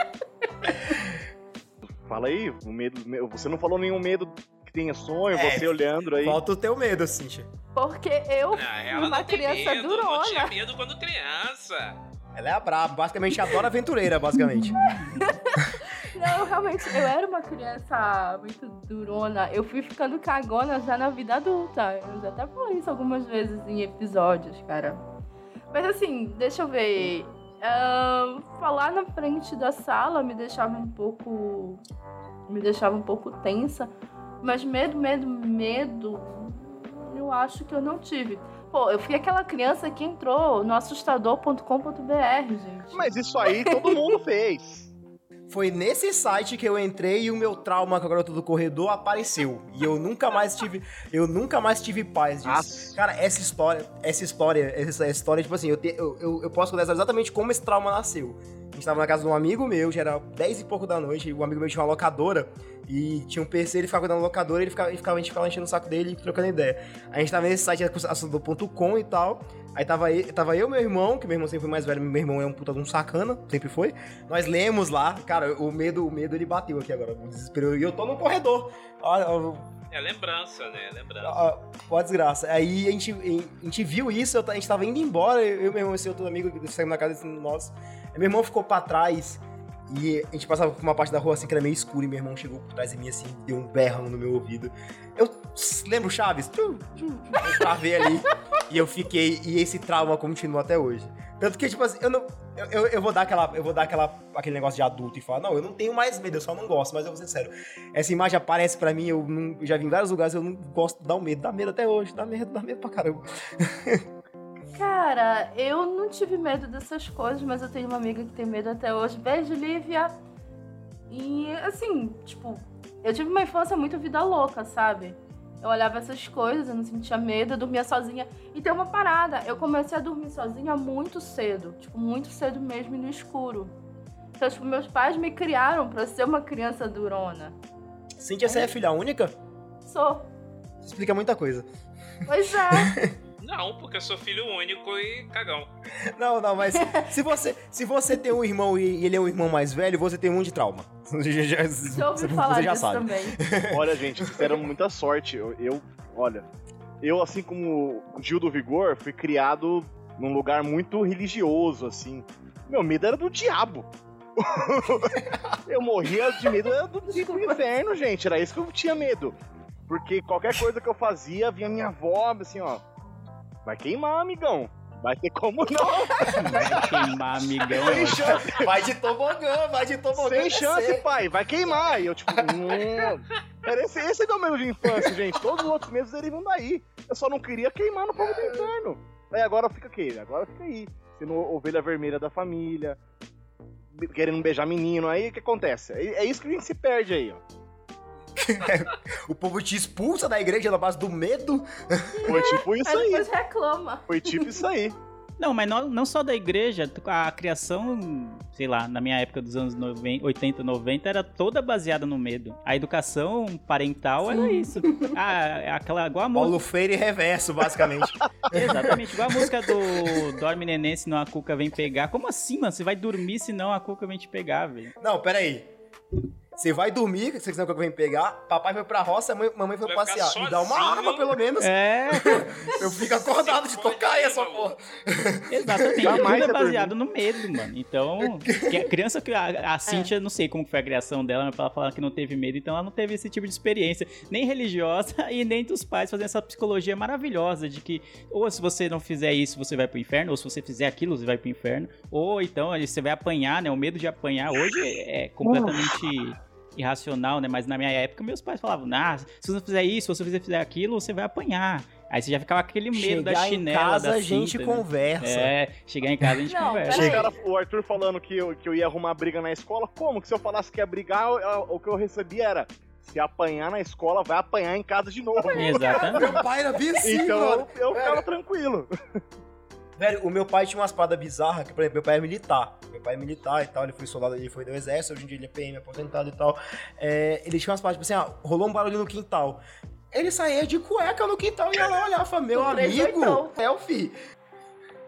Fala aí, o medo. Você não falou nenhum medo que tenha sonho, É, você olhando aí. Falta o teu medo, Cintia. Porque eu Ah, uma não tem criança medo, não tinha durona. medo quando criança. Ela é a braba, basicamente adora aventureira, basicamente. Não, realmente, eu era uma criança muito durona. Eu fui ficando cagona já na vida adulta. Eu já até falei isso algumas vezes em episódios, cara. Mas assim, deixa eu ver. Ahn, falar na frente da sala me deixava um pouco. Me deixava um pouco tensa. Mas medo, medo, medo. Eu acho que eu não tive. Pô, eu fui aquela criança que entrou no assustador.com.br, gente. Mas isso aí todo mundo fez. Foi nesse site que eu entrei e o meu trauma com a garota do corredor apareceu. E eu nunca mais tive, eu nunca mais tive paz disso. Nossa. Cara, essa história, essa história, essa história, tipo assim, eu, te- eu, eu, eu posso contar exatamente como esse trauma nasceu. A gente tava na casa de um amigo meu, já era 10 e pouco da noite, e o amigo meu tinha uma locadora, e tinha um PC, ele ficava cuidando da locadora, ele ficava, ele ficava, a gente ficava enchendo o saco dele e trocando ideia. A gente tava nesse site assunto.com e tal, aí tava, eu- tava eu e meu irmão, que meu irmão sempre foi mais velho, meu irmão é um puta de um sacana, sempre foi. Nós lemos lá, cara, o medo, o medo ele bateu aqui agora, o desespero, e eu tô no corredor. Olha, É lembrança, né? Lembrança. ah, Pô, desgraça. Aí a gente, a gente viu isso, a gente tava indo embora, eu e meu irmão, esse outro amigo que saímos na casa desse nosso. Aí meu irmão ficou pra trás e a gente passava por uma parte da rua assim que era meio escura e meu irmão chegou por trás de mim assim, deu um berrão no meu ouvido. Tss, lembro Chaves? Eu travei ali e eu fiquei, e esse trauma continua até hoje. Tanto que, tipo assim, eu não. Eu, eu, vou dar aquela. Eu vou dar aquela, aquele negócio de adulto e falar, não, eu não tenho mais medo, eu só não gosto, mas eu vou ser sério. Essa imagem aparece pra mim, eu, não, eu já vi em vários lugares, eu não gosto, dá um medo, dá medo até hoje, dá medo, dá medo pra caramba. Cara, eu não tive medo dessas coisas, mas eu tenho uma amiga que tem medo até hoje. Beijo, Lívia. E assim, tipo, eu tive uma infância muito vida louca, sabe? Eu olhava essas coisas, eu não sentia medo, eu dormia sozinha. E tem uma parada, eu comecei a dormir sozinha muito cedo, tipo, muito cedo mesmo e no escuro. Então, tipo, meus pais me criaram pra ser uma criança durona. Cíntia, você é filha única? Sou. Isso explica muita coisa. Pois é. Não, porque eu sou filho único e cagão. Não, não, mas se você, se você tem um irmão e ele é um irmão mais velho, você tem um de trauma. Já, Já você- falar você já disso sabe. também. Olha, gente, vocês deram muita sorte. Eu, eu- olha, eu, assim como o Gil do Vigor, fui criado num lugar muito religioso, assim. Meu medo era do diabo. eu morria de medo era do, do inferno, gente. Era isso que eu tinha medo. Porque qualquer coisa que eu fazia, vinha minha avó, assim, ó. Vai queimar, amigão. Vai ter como não. Vai queimar, amigão. Sem chance. Vai de tobogã, vai de tobogã. Sem chance, pai, vai queimar. E eu, tipo, hum. Era esse, esse é meu medo de infância, gente. Todos os outros medos derivam daí. Eu só não queria queimar no fogo do inferno. Aí agora fica o quê? Agora fica aí. Sendo ovelha vermelha da família, querendo beijar menino. Aí o que acontece? É, é isso que a gente se perde aí, ó. O povo te expulsa da igreja na base do medo. Foi tipo isso Aí depois reclama. Foi tipo isso aí. Não, mas não, não só da igreja, a criação, sei lá, na minha época dos anos 90, 80, 90, era toda baseada no medo. A educação parental era isso. Ah, aquela, igual a música. Paulo Freire reverso, basicamente. Exatamente, igual a música do Dorme Neném, senão a Cuca vem pegar. Como assim, mano? Você vai dormir senão a Cuca vem te pegar, velho. Não, pera aí. Você vai dormir, que você quiser que eu venho pegar. Papai foi pra roça, mãe- mamãe foi Vai passear. Me dá uma arma, pelo menos. É, Eu fico acordado de tocar essa porra. exatamente. Jamais Tudo é baseado no medo, mano. Então, que a criança que a, a Cintia, não sei como foi a criação dela, mas ela fala que não teve medo, então ela não teve esse tipo de experiência, nem religiosa e nem dos pais fazendo essa psicologia maravilhosa de que ou se você não fizer isso, você vai pro inferno, ou se você fizer aquilo, você vai pro inferno, ou então você vai apanhar, né? O medo de apanhar hoje é completamente irracional, né? Mas na minha época, meus pais falavam, ah, se você não fizer isso, se você fizer aquilo, você vai apanhar. Aí você já ficava com aquele medo da Chegar em chinela, casa, da a gente cinta, né? conversa. É, chegar em casa a gente Não, conversa. O, cara, o Arthur falando que eu, que eu ia arrumar briga na escola. Como? Que se eu falasse que ia brigar, eu- eu- o que eu recebia era. Se apanhar na escola, vai apanhar em casa de novo. Exatamente. Meu pai era bem assim, Então eu, eu ficava tranquilo. Velho, o meu pai tinha uma espada bizarra, que, por exemplo, meu pai é militar. Meu pai é militar e tal, ele foi soldado, ele foi do exército, hoje em dia ele é PM aposentado e tal. É, ele tinha umas espada, tipo assim, ah, rolou um barulho no quintal. Ele saía de cueca no quintal e ia lá olhar, falava, meu Com três amigo, oitão.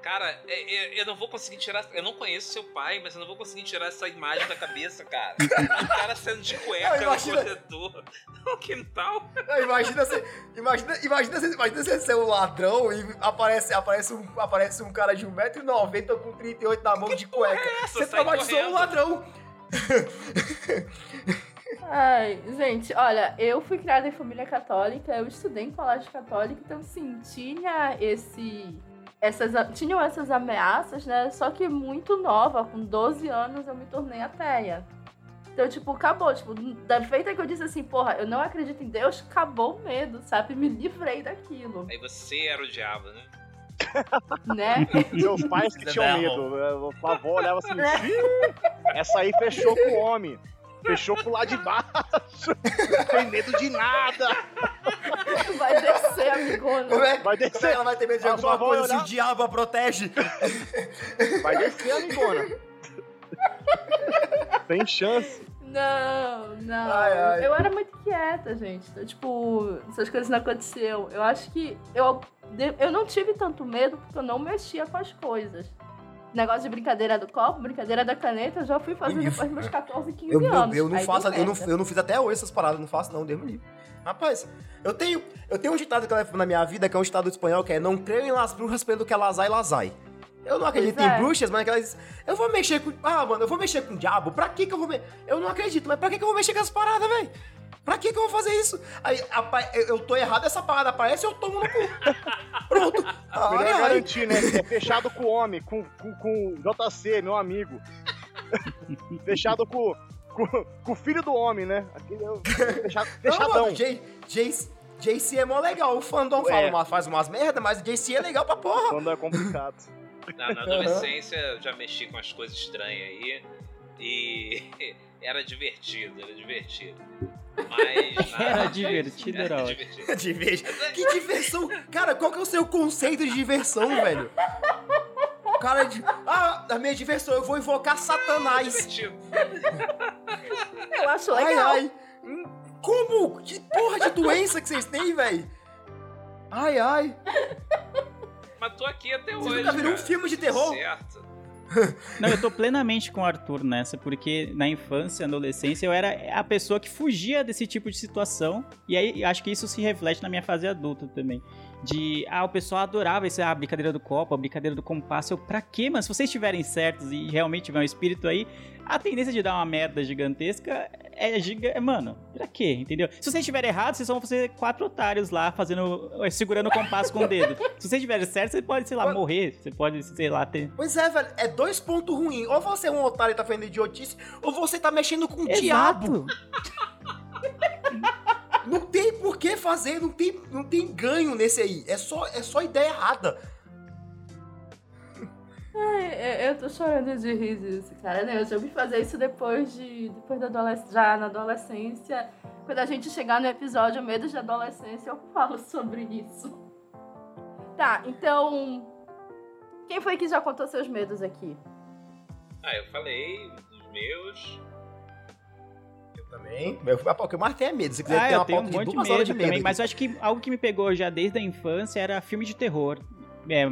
Cara, é- é- eu não vou conseguir tirar. Eu não conheço seu pai, mas eu não vou conseguir tirar essa imagem da cabeça, cara. Um cara saindo de cueca Não, no imagina- corredor, no quintal. Não, Imagina você, imagina, imagina, você, imagina você ser um ladrão e aparece, aparece, um, aparece um cara de 1,90m com 38 na mão de cueca. é essa? Você Sai traumatizou um correndo. ladrão. Ai, gente, olha, eu fui criada em família católica, eu estudei em colégio católico, então sim, tinha esse. Essas, tinham essas ameaças, né? Só que muito nova, com 12 anos eu me tornei ateia. Então, tipo, acabou. Tipo, da feita que eu disse assim, porra, eu não acredito em Deus, acabou o medo, sabe? Me livrei daquilo, Aí você era o diabo, né? né? Meus pais que tinham medo. A avó olhava assim, "Ih, essa aí fechou com o homem. Fechou pro lado de baixo. Não tem medo de nada. Vai descer, amigona. Como é, Vai é que descer. ela vai ter medo de A alguma coisa se o diabo a protege? Vai descer, amigona. Tem chance. Não, não. Ai, ai. Eu era muito quieta, gente. Então, tipo, essas coisas não aconteceram. Eu acho que eu, eu não tive tanto medo porque eu não mexia com as coisas. Negócio de brincadeira do copo, brincadeira da caneta, eu já fui fazendo Eu- depois dos meus 14, 15 Eu, eu, anos. eu não Aí faço, eu não, eu não fiz até hoje essas paradas, não faço não, Deus me livre. Rapaz, eu tenho, eu tenho um ditado que eu na minha vida, que é um ditado espanhol, que é não creio em las bruxas pelo que elas ai, las ai. Eu não acredito Pois em é. bruxas, mas aquelas. Eu vou mexer com. Ah, mano, eu vou mexer com o diabo. Pra que que eu vou mexer? Eu não acredito, mas pra que que eu vou mexer com essas paradas, velho? Pra que que eu vou fazer isso? Aí, apa- eu, eu tô errado, essa parada aparece, eu tomo no cu. Pronto. Ah, Melhor ai, ai. garantir, né? É fechado com o homem, com, com, com o JC, meu amigo. fechado com, com, com o filho do homem, né? Aquele, é o- fechado, Não, fechadão. J, JC é mó legal. O fandom fala uma- faz umas merda, mas o JC é legal pra porra. Quando é complicado. Na, na adolescência eu já mexi com as coisas estranhas aí. E era divertido, era divertido. Mas. Era divertido, era divertido. Diver- Que diversão! Cara, qual que é o seu conceito de diversão, velho? Cara, de... ah, a minha diversão, eu vou invocar Satanás. Divertido. Eu acho Ai, legal. ai. Hum, Como? Que porra de doença que vocês têm, velho? Ai, ai. Mas tô aqui até Você hoje. nunca viram um filme de terror? Certo. Não, eu tô plenamente com o Arthur nessa, porque na infância, adolescência, eu era a pessoa que fugia desse tipo de situação. E aí acho que isso se reflete na minha fase adulta também. De, ah, o pessoal adorava esse, ah, a brincadeira do copo, a brincadeira do compasso. Eu, pra quê, mano? Se vocês estiverem certos e realmente tiver um espírito aí, a tendência de dar uma merda gigantesca é giga... Mano, pra quê? Entendeu? Se vocês estiverem errados, vocês vão fazer quatro otários lá, fazendo. segurando o compasso com o dedo. Se vocês estiverem certos, você pode, sei lá, morrer. Você pode, sei lá, ter. Pois é, velho, é dois pontos ruins. Ou você é um otário e tá fazendo idiotice, ou você tá mexendo com o diabo. Não tem por que fazer, não tem, não tem ganho nesse aí. É só, é só ideia errada. Ai, eu, eu tô chorando de rir disso, cara. Né? Eu já ouvi fazer isso depois de. Depois da adolescência. Já na adolescência. Quando a gente chegar no episódio Medos de Adolescência, eu falo sobre isso. Tá, então. Quem foi que já contou seus medos aqui? Ah, eu falei dos meus. Também. Eu mais tenho é medo. Se quiser Ah, ter uma tenho um pauta de de duas medo horas de medo. também, mas eu acho que algo que me pegou já desde a infância era filme de terror. É,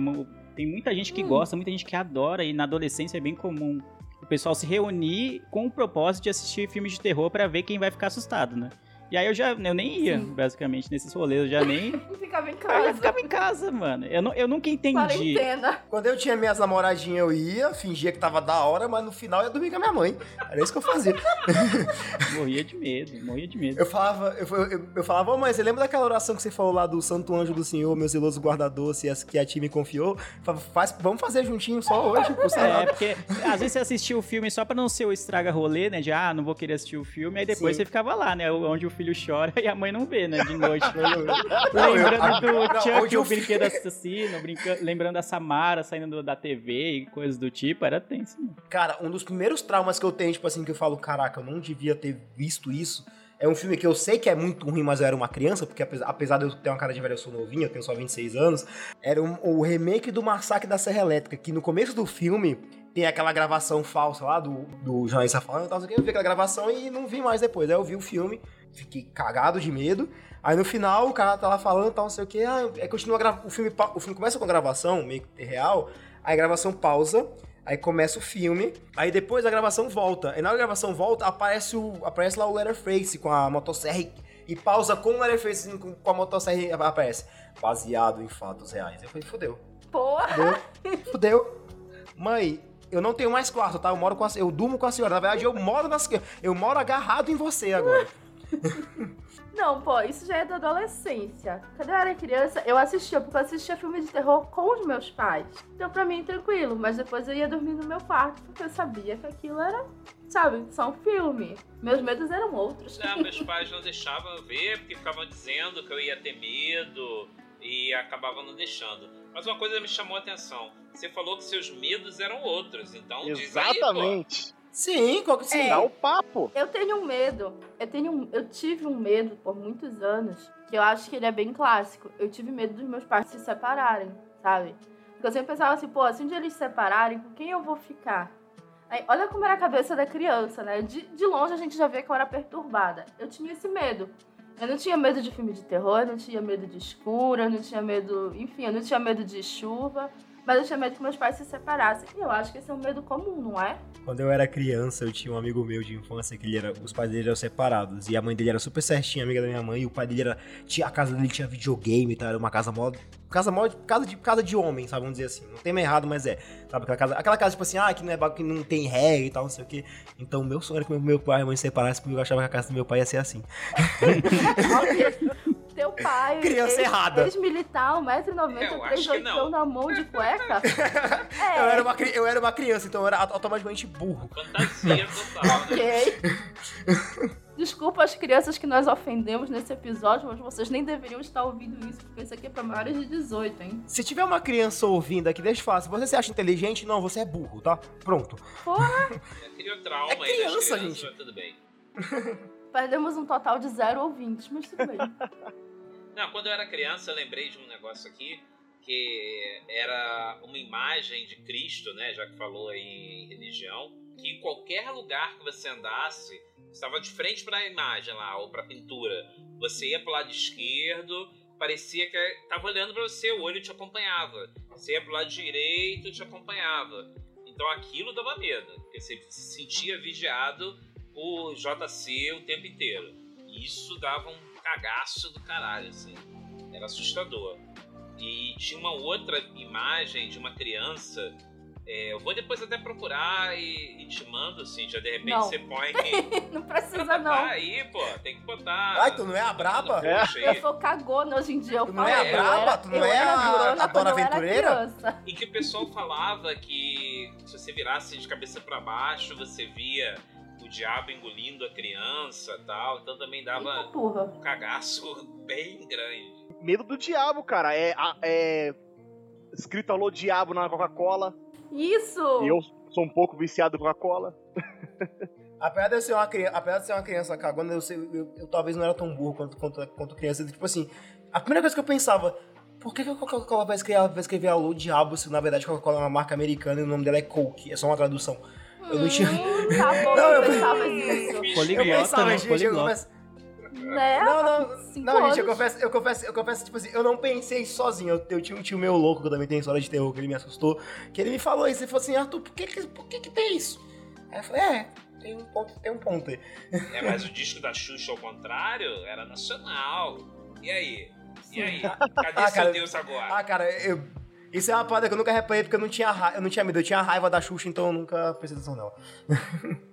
tem muita gente que Hum. gosta, muita gente que adora, e na adolescência é bem comum o pessoal se reunir com o propósito de assistir filmes de terror pra ver quem vai ficar assustado, né? E aí eu já eu nem ia, Sim. basicamente, nesses rolês, eu já nem. Ficava em Eu casa. já ficava em casa, mano. Eu, não, eu nunca entendi. Quarentena. Quando eu tinha minhas namoradinhas, eu ia, fingia que tava da hora, mas no final eu ia dormir com a minha mãe. Era isso que eu fazia. Morria de medo, morria de medo. Eu falava, eu, eu, eu falava, ô mãe, você lembra daquela oração que você falou lá do Santo Anjo do Senhor, meu zeloso guardador, se as- que a ti me confiou? Eu falava, Faz, vamos fazer juntinho só hoje, por É, porque às vezes você assistia o filme só pra não ser o estraga rolê, né? De ah, não vou querer assistir o filme, aí depois Sim. você ficava lá, né? Onde o filho chora e a mãe não vê, né? De noite. Eu- lembrando do Chuck, o brinquedo assassino, brinca... lembrando da Samara saindo do- da TV e coisas do tipo, era tenso. mano. Cara, um dos primeiros traumas que eu tenho, tipo assim, que eu falo, caraca, eu não devia ter visto isso. É um filme que eu sei que é muito ruim, mas eu era uma criança, porque apesar, de eu ter uma cara de velho, eu sou novinho, eu tenho só 26 anos. Era um- o remake do Massacre da Serra Elétrica, que no começo do filme tem aquela gravação falsa lá do, do jornalista falando eu vi aquela gravação e não vi mais depois. Aí eu vi o filme, fiquei cagado de medo. Aí no final o cara tá lá falando tal, não sei o que, ah, é continua gra- o filme, o filme começa com a gravação, meio que real, aí a gravação pausa, Aí começa o filme, aí depois a gravação volta. E na gravação volta, aparece, o, aparece lá o Letterface com a motosserra e, e pausa com o Letterface com, com a motosserra aparece. Baseado em fatos reais. Eu falei, fudeu. Porra! Fudeu. fudeu. Mãe, eu não tenho mais quarto, tá? Eu moro com a, eu durmo com a senhora. Na verdade, eu moro nas, eu moro agarrado em você agora. Não, pô, isso já é da adolescência. Quando eu era criança, eu assistia, porque eu assistia filme de terror com os meus pais. Então, pra mim, tranquilo. Mas depois eu ia dormir no meu quarto, porque eu sabia que aquilo era, sabe, só um filme. Meus medos eram outros. Não, meus pais não deixavam eu ver, porque ficavam dizendo que eu ia ter medo e acabavam não deixando. Mas uma coisa me chamou a atenção. Você falou que seus medos eram outros, então diz aí, pô. Exatamente. Sim, qual que sim. É. Dá o papo. Eu tenho um medo. Eu tenho um- eu tive um medo por muitos anos, que eu acho que ele é bem clássico. Eu tive medo dos meus pais se separarem, sabe? Porque eu sempre pensava assim, pô, se um dia eles se separarem, com quem eu vou ficar? Aí, olha como era a cabeça da criança, né? De, de longe a gente já vê que eu era perturbada. Eu tinha esse medo. Eu não tinha medo de filme de terror, eu não tinha medo de escuro, eu não tinha medo. Enfim, eu não tinha medo de chuva. Mas eu tinha medo que meus pais se separassem. E eu acho que esse é um medo comum, não é? Quando eu era criança, eu tinha um amigo meu de infância que ele era, os pais dele eram separados. E a mãe dele era super certinha, amiga da minha mãe. E o pai dele era. Tinha, a casa dele tinha videogame, tá? Era uma casa mó. Casa mó. Casa de, casa de homem, sabe? Vamos dizer assim. Não tem mais errado, mas é. Sabe? Aquela casa, aquela casa, tipo assim, ah, que não, é, que não tem regra e tal, não sei o quê. Então, meu sonho era que meu, meu pai e minha mãe se separassem, porque eu achava que a casa do meu pai ia ser assim. Teu pai. Criança ex- errada. Ex-militar, Eu 1,93m, acho que não. oitão na mão de cueca. Eu, É, era uma, eu era uma criança, então eu era automaticamente burro. Fantasia total, né? ok. Desculpa as crianças que nós ofendemos nesse episódio, mas vocês nem deveriam estar ouvindo isso, porque isso aqui é pra maiores de 18, hein? Se tiver uma criança ouvindo aqui, deixa eu falar. Se você se acha inteligente, não, você é burro, tá? Pronto. Porra, Criou trauma É aí criança, crianças, gente. tudo bem. perdemos um total de zero ouvintes, mas tudo bem. Não, quando eu era criança, eu lembrei de um negócio aqui que era uma imagem de Cristo, né? Já que falou em religião, que em qualquer lugar que você andasse, estava de frente para a imagem lá ou para a pintura, você ia para o lado esquerdo, parecia que estava olhando para você, o olho te acompanhava. Você ia pro lado direito te acompanhava. Então aquilo dava medo, porque você se sentia vigiado por JC o tempo inteiro. Isso dava um cagaço do caralho, assim. Era assustador. E tinha uma outra imagem de uma criança. é, eu vou depois até procurar e, e te mando, assim, já de repente Não. você põe. Não precisa, Tá não. aí, pô, tem que botar. Ai, tu não é a braba? aí. Eu sou cagona hoje em dia. Eu Tu não falo, é a braba? era- Tu não é a- a Dora Aventureira? criança. Em que o pessoal falava que se você virasse de cabeça pra baixo, você via o diabo engolindo a criança e tal. Então também dava um cagaço bem grande. Medo do diabo, cara. É, é escrito alô diabo na Coca-Cola. Isso! E eu sou um pouco viciado em Coca-Cola. Apesar de eu ser uma criança, apesar de ser uma criança cagona, eu, sei- eu, eu talvez não era tão burro quanto, quanto, quanto criança. Tipo assim, a primeira coisa que eu pensava, por que, que a Coca-Cola vai escrever, vai escrever alô diabo se na verdade a Coca-Cola é uma marca americana e o nome dela é Coke? É só uma tradução. Eu não tinha. Hum, tá bom, Não, eu eu- pensava isso. Eu Poliglota, pensava, né? gente, eu Poliglota. Né? Não, não, Cinco não, gente, eu anos. confesso, eu confesso, eu confesso, tipo assim, eu não pensei sozinho. Eu, eu tinha um tio meu louco, que eu também tenho história de terror, que ele me assustou, que ele me falou isso, ele falou assim, Arthur, por que que, por que, que tem isso? Aí eu falei, é, tem um ponto, tem um ponto aí. É, mas o disco da Xuxa, ao contrário, era nacional. E aí? E aí? Cadê Ah, seu cara. Deus agora? Ah, cara, eu. Isso é uma parada que eu nunca reparei porque eu não tinha, ra... eu não tinha medo, eu tinha raiva da Xuxa, então eu nunca prestei atenção nela.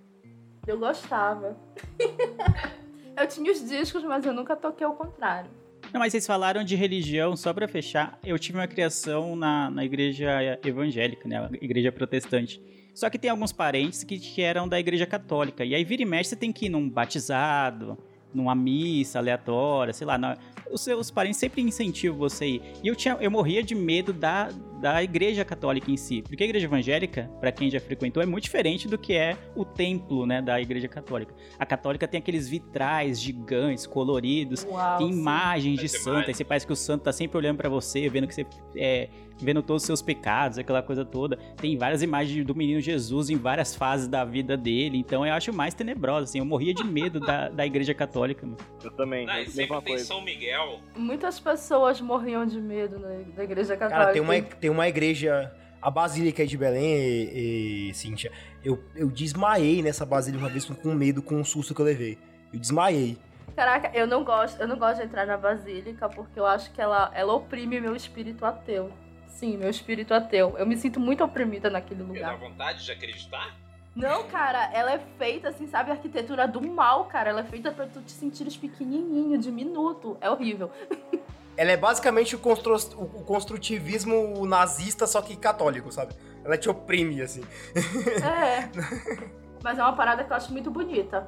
Eu gostava. eu tinha os discos, mas eu nunca toquei ao contrário. Não, mas vocês falaram de religião, só pra fechar, eu tive uma criação na, na igreja evangélica, né, igreja protestante. Só que tem alguns parentes que, que eram da igreja católica, e aí vira e mexe você tem que ir num batizado, numa missa aleatória, sei lá, na- os seus parentes sempre incentivam você a ir. E eu, tinha, eu morria de medo da, da igreja católica em si, porque a igreja evangélica, pra quem já frequentou, é muito diferente do que é o templo, né, da igreja católica. A católica tem aqueles vitrais gigantes, coloridos, Uau. tem sim. imagens de santo, mais. aí você parece que o santo tá sempre olhando pra você, vendo que você é, vendo todos os seus pecados, aquela coisa toda. Tem várias imagens do menino Jesus em várias fases da vida dele, então eu acho mais tenebrosa, assim, eu morria de medo da, da igreja católica, mano. Eu também. Não, e mesma sempre tem. São Miguel. Muitas pessoas morriam de medo na, da igreja católica. Cara, tem uma, tem uma igreja. A Basílica aí de Belém, e, e, Cíntia. Eu, eu desmaiei nessa Basílica uma vez com, com medo, com um susto que eu levei. Eu desmaiei. Caraca, eu não gosto, eu não gosto de entrar na basílica porque eu acho que ela, ela oprime meu espírito ateu. Sim, meu espírito ateu. Eu me sinto muito oprimida naquele Porque dá lugar. vontade de acreditar? Não, cara, ela é feita assim, sabe, a arquitetura do mal, cara. Ela é feita pra tu te sentires pequenininho, diminuto. É horrível. Ela é basicamente o, constru, o construtivismo nazista, só que católico, sabe? Ela te oprime, assim. É. Mas é uma parada que eu acho muito bonita.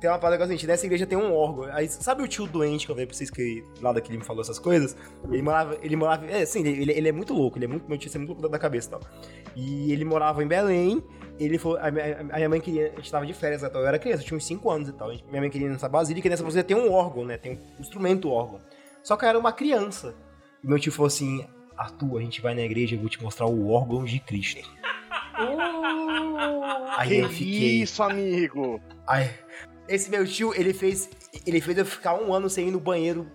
Tem uma parada que é seguinte, nessa igreja tem um órgão. Aí, sabe o tio doente que eu falei pra vocês que lá daqui ele me falou essas coisas? Ele morava. Ele morava. É, sim, ele, ele é muito louco, ele é muito. Meu tio é muito louco da cabeça e tal. E ele morava em Belém. Ele foi. A minha, a minha mãe queria. A gente tava de férias e tal. Eu era criança, eu tinha uns 5 anos e tal. Minha mãe queria ir nessa basílica e nessa basílica tem um órgão, né? Tem um instrumento órgão. Só que eu era uma criança. E meu tio falou assim: Arthur, a gente vai na igreja e eu vou te mostrar o órgão de Cristo. Uh, Aí Que eu fiquei. isso, amigo? Ai, esse meu tio, ele fez. Ele fez eu ficar um ano sem ir no banheiro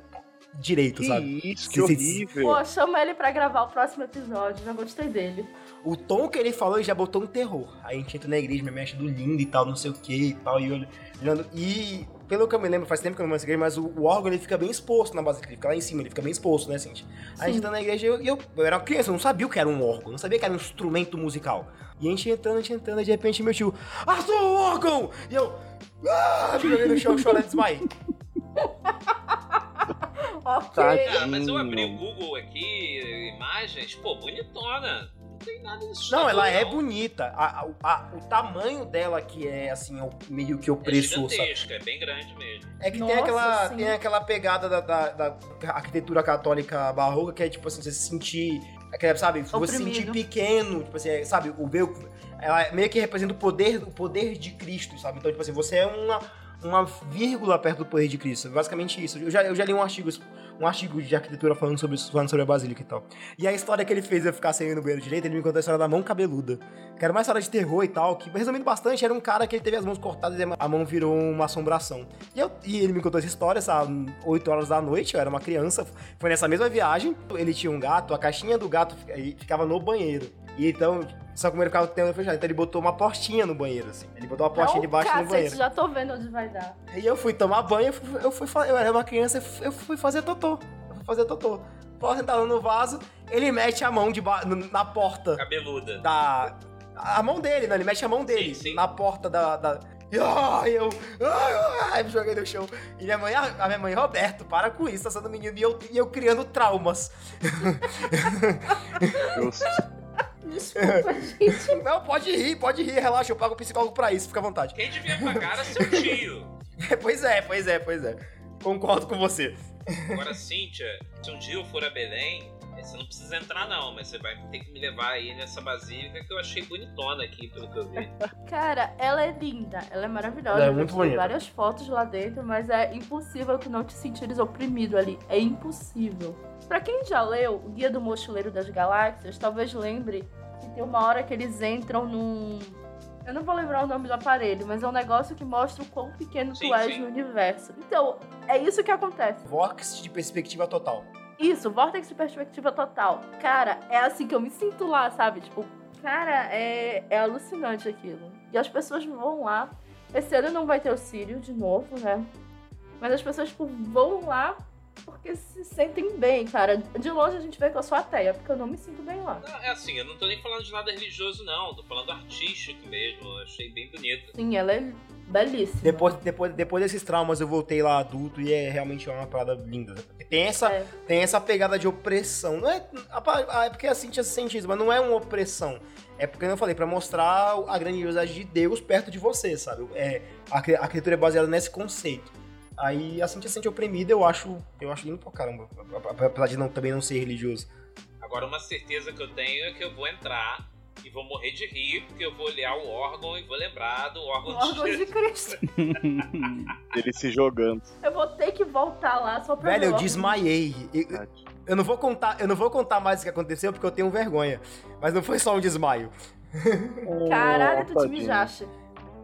direito, Que sabe? isso, que horrível. pô, chama ele pra gravar o próximo episódio. Já gostei dele. O tom que ele falou ele já botou um terror. Aí a gente entra na igreja, me mexe do lindo e tal, não sei o que e tal. E olha- olhando. E pelo que eu me lembro, faz tempo que eu não vou nessa igreja, mas o, o órgão ele fica bem exposto na base, ele fica lá em cima, ele fica bem exposto, né, Cintia? Aí a gente entra na igreja e eu, eu, eu era uma criança, eu não sabia o que era um órgão, não sabia que era um instrumento musical. E a gente entrando, a gente entrando, e de repente meu tio, Arthur, o órgão! E eu, ah, joguei no chão chorando e desmaiei. Ok. Tadinho. Ah, mas eu abri o Google aqui, imagens, pô, bonitona. Não tem nada disso. Não, ela é bonita. A- a- a- o tamanho dela que é, assim, o- meio que É opressor, sabe? gigantesca, é bem grande mesmo. É que tem, Nossa, aquela, sim. tem aquela pegada da, da- da arquitetura católica barroca que é tipo assim, você se sentir. Aquela, sabe? Você se Oprimido. sentir pequeno, tipo assim, é, sabe? O ver. Ela meio que representa o poder, o poder de Cristo, sabe? Então, tipo assim, você é uma, uma vírgula perto do poder de Cristo. Basicamente isso. Eu já, eu já li um artigo um artigo de arquitetura falando sobre, falando sobre a Basílica e tal. E a história que ele fez eu ficar sem no banheiro direito, ele me contou a história da mão cabeluda. Que era uma história de terror e tal, que, resumindo bastante, era um cara que ele teve as mãos cortadas e a mão virou uma assombração. E, eu, e ele me contou essa história, às 8 horas da noite, eu era uma criança, foi nessa mesma viagem, ele tinha um gato, a caixinha do gato ficava no banheiro. E então, só como ele ficava tempo fechado, então ele botou uma portinha no banheiro, assim. Ele botou uma portinha Não, debaixo cacete, do banheiro. já tô vendo onde vai dar. E eu fui tomar banho, eu fui, eu fui eu era uma criança, eu fui- eu fazer totô. Eu fui fazer totô. Tô sentado no vaso, ele mete a mão no- na porta Cabeluda. da. A mão dele, né? Ele mete a mão dele Sim, sim. na porta da. da... E ah, eu. ah, Aí me joguei no chão. E minha mãe, a minha mãe, Roberto, para com isso, tá sendo menino. E eu, e eu criando traumas. Desculpa, gente. Não, pode rir, pode rir, relaxa, eu pago o psicólogo pra isso, fica à vontade. Quem devia pagar era seu tio. pois é, pois é, pois é. Concordo com você. Agora, Cíntia, se um dia eu for a Belém, você não precisa entrar não, mas você vai ter que me levar aí nessa basílica que eu achei bonitona aqui, pelo que eu vi. Cara, ela é linda, ela é maravilhosa. Ela é Eu muito bonita. várias fotos lá dentro, mas é impossível tu não te sentires oprimido ali. É impossível. Pra quem já leu o Guia do Mochileiro das Galáxias, talvez lembre que tem uma hora que eles entram num. Eu não vou lembrar o nome do aparelho, mas é um negócio que mostra o quão pequeno Sim, tu és sim. no universo. Então, é isso que acontece. Vox de perspectiva total. Isso, Vortex de perspectiva total. Cara, é assim que eu me sinto lá, sabe? Tipo, cara, é, é alucinante aquilo. E as pessoas vão lá. Esse ano não vai ter o Sírio de novo, né? Mas as pessoas, tipo, vão lá porque se sentem bem, cara. De longe a gente vê que eu sou ateia, porque eu não me sinto bem lá. Não, é assim, eu não tô nem falando de nada religioso não, tô falando artístico mesmo, eu achei bem bonito. Sim, ela é belíssima. Depois, depois, depois desses traumas eu voltei lá adulto e é realmente uma parada linda. Tem essa, É. tem essa pegada de opressão. Não é, a- a- é porque a Cintia sente isso, mas não é uma opressão. É porque, como eu falei, pra mostrar a grandiosidade de Deus perto de você, sabe? É, a, a criatura é baseada nesse conceito. Aí a Cintia se sente oprimida, eu acho, eu acho lindo pra caramba. Apesar de não, também não ser religioso. Agora uma certeza que eu tenho é que eu vou entrar e vou morrer de rir, porque eu vou olhar o órgão e vou lembrar do órgão Órgão de de Cristo. Ele se jogando. Eu vou ter que voltar lá só pra Velho, eu desmaiei. Eu, eu não vou contar, eu não vou contar mais o que aconteceu porque eu tenho vergonha. Mas não foi só um desmaio. Caralho, tu te mijaste.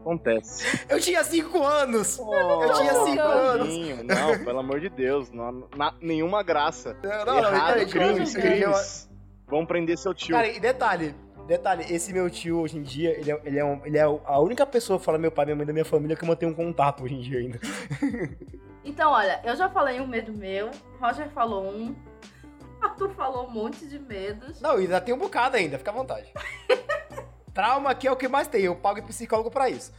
Acontece. Eu tinha 5 anos! Eu tinha 5 Não, anos! Não, pelo amor de Deus. Não, na- nenhuma graça. Não, não, Errado, gente, crimes, crimes. Vão prender seu tio. Cara, e detalhe, detalhe, esse meu tio hoje em dia, ele é, ele é, um- ele é a única pessoa, fora meu pai, minha mãe da minha família, que eu mantenho um contato hoje em dia ainda. Então, olha, eu já falei um medo meu, Roger falou um, Arthur falou um monte de medos. Não, ainda tem um bocado ainda, fica à vontade. Trauma aqui é o que mais tem, eu pago psicólogo pra isso.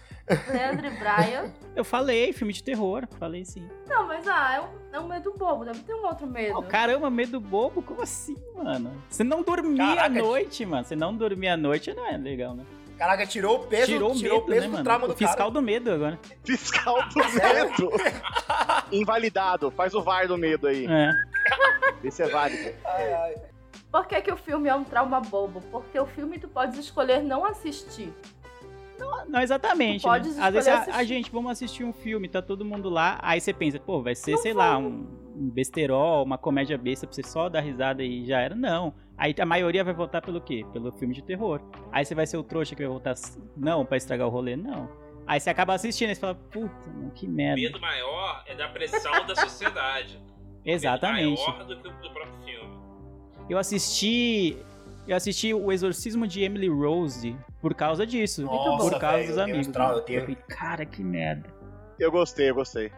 Leandro e Brian. Eu falei, filme de terror. Falei sim. Não, mas ah, é um, é um medo bobo, deve ter um outro medo. Oh, caramba, medo bobo? Como assim, mano? Você não dormia à noite, mano. Você não dormia à noite não é legal, né? Caraca, tirou o peso, tirou o tirou medo, o peso né, do mano? trauma o do fiscal cara. do medo agora. Fiscal do medo. Invalidado. Faz o VAR do medo aí. É. Vê se é válido. Ai, ai. Por que, que o filme é um trauma bobo? Porque o filme tu podes escolher não assistir. Não, exatamente. Tu podes né? Às vezes a, a assistir. gente, vamos assistir um filme, tá todo mundo lá, aí você pensa, pô, vai ser, sei lá, um, um besterol, uma comédia besta pra você só dar risada e já era. Não. Aí a maioria vai votar pelo quê? Pelo filme de terror. Aí você vai ser o trouxa que vai votar não pra estragar o rolê? Não. Aí você acaba assistindo e você fala, puta, mano, que O merda. medo maior é da pressão da sociedade. Exatamente. Medo maior do que o do próprio filme. Eu assisti. Eu assisti o Exorcismo de Emily Rose por causa disso. Nossa, por causa velho, dos amigos. cara, que merda. Eu gostei, eu gostei.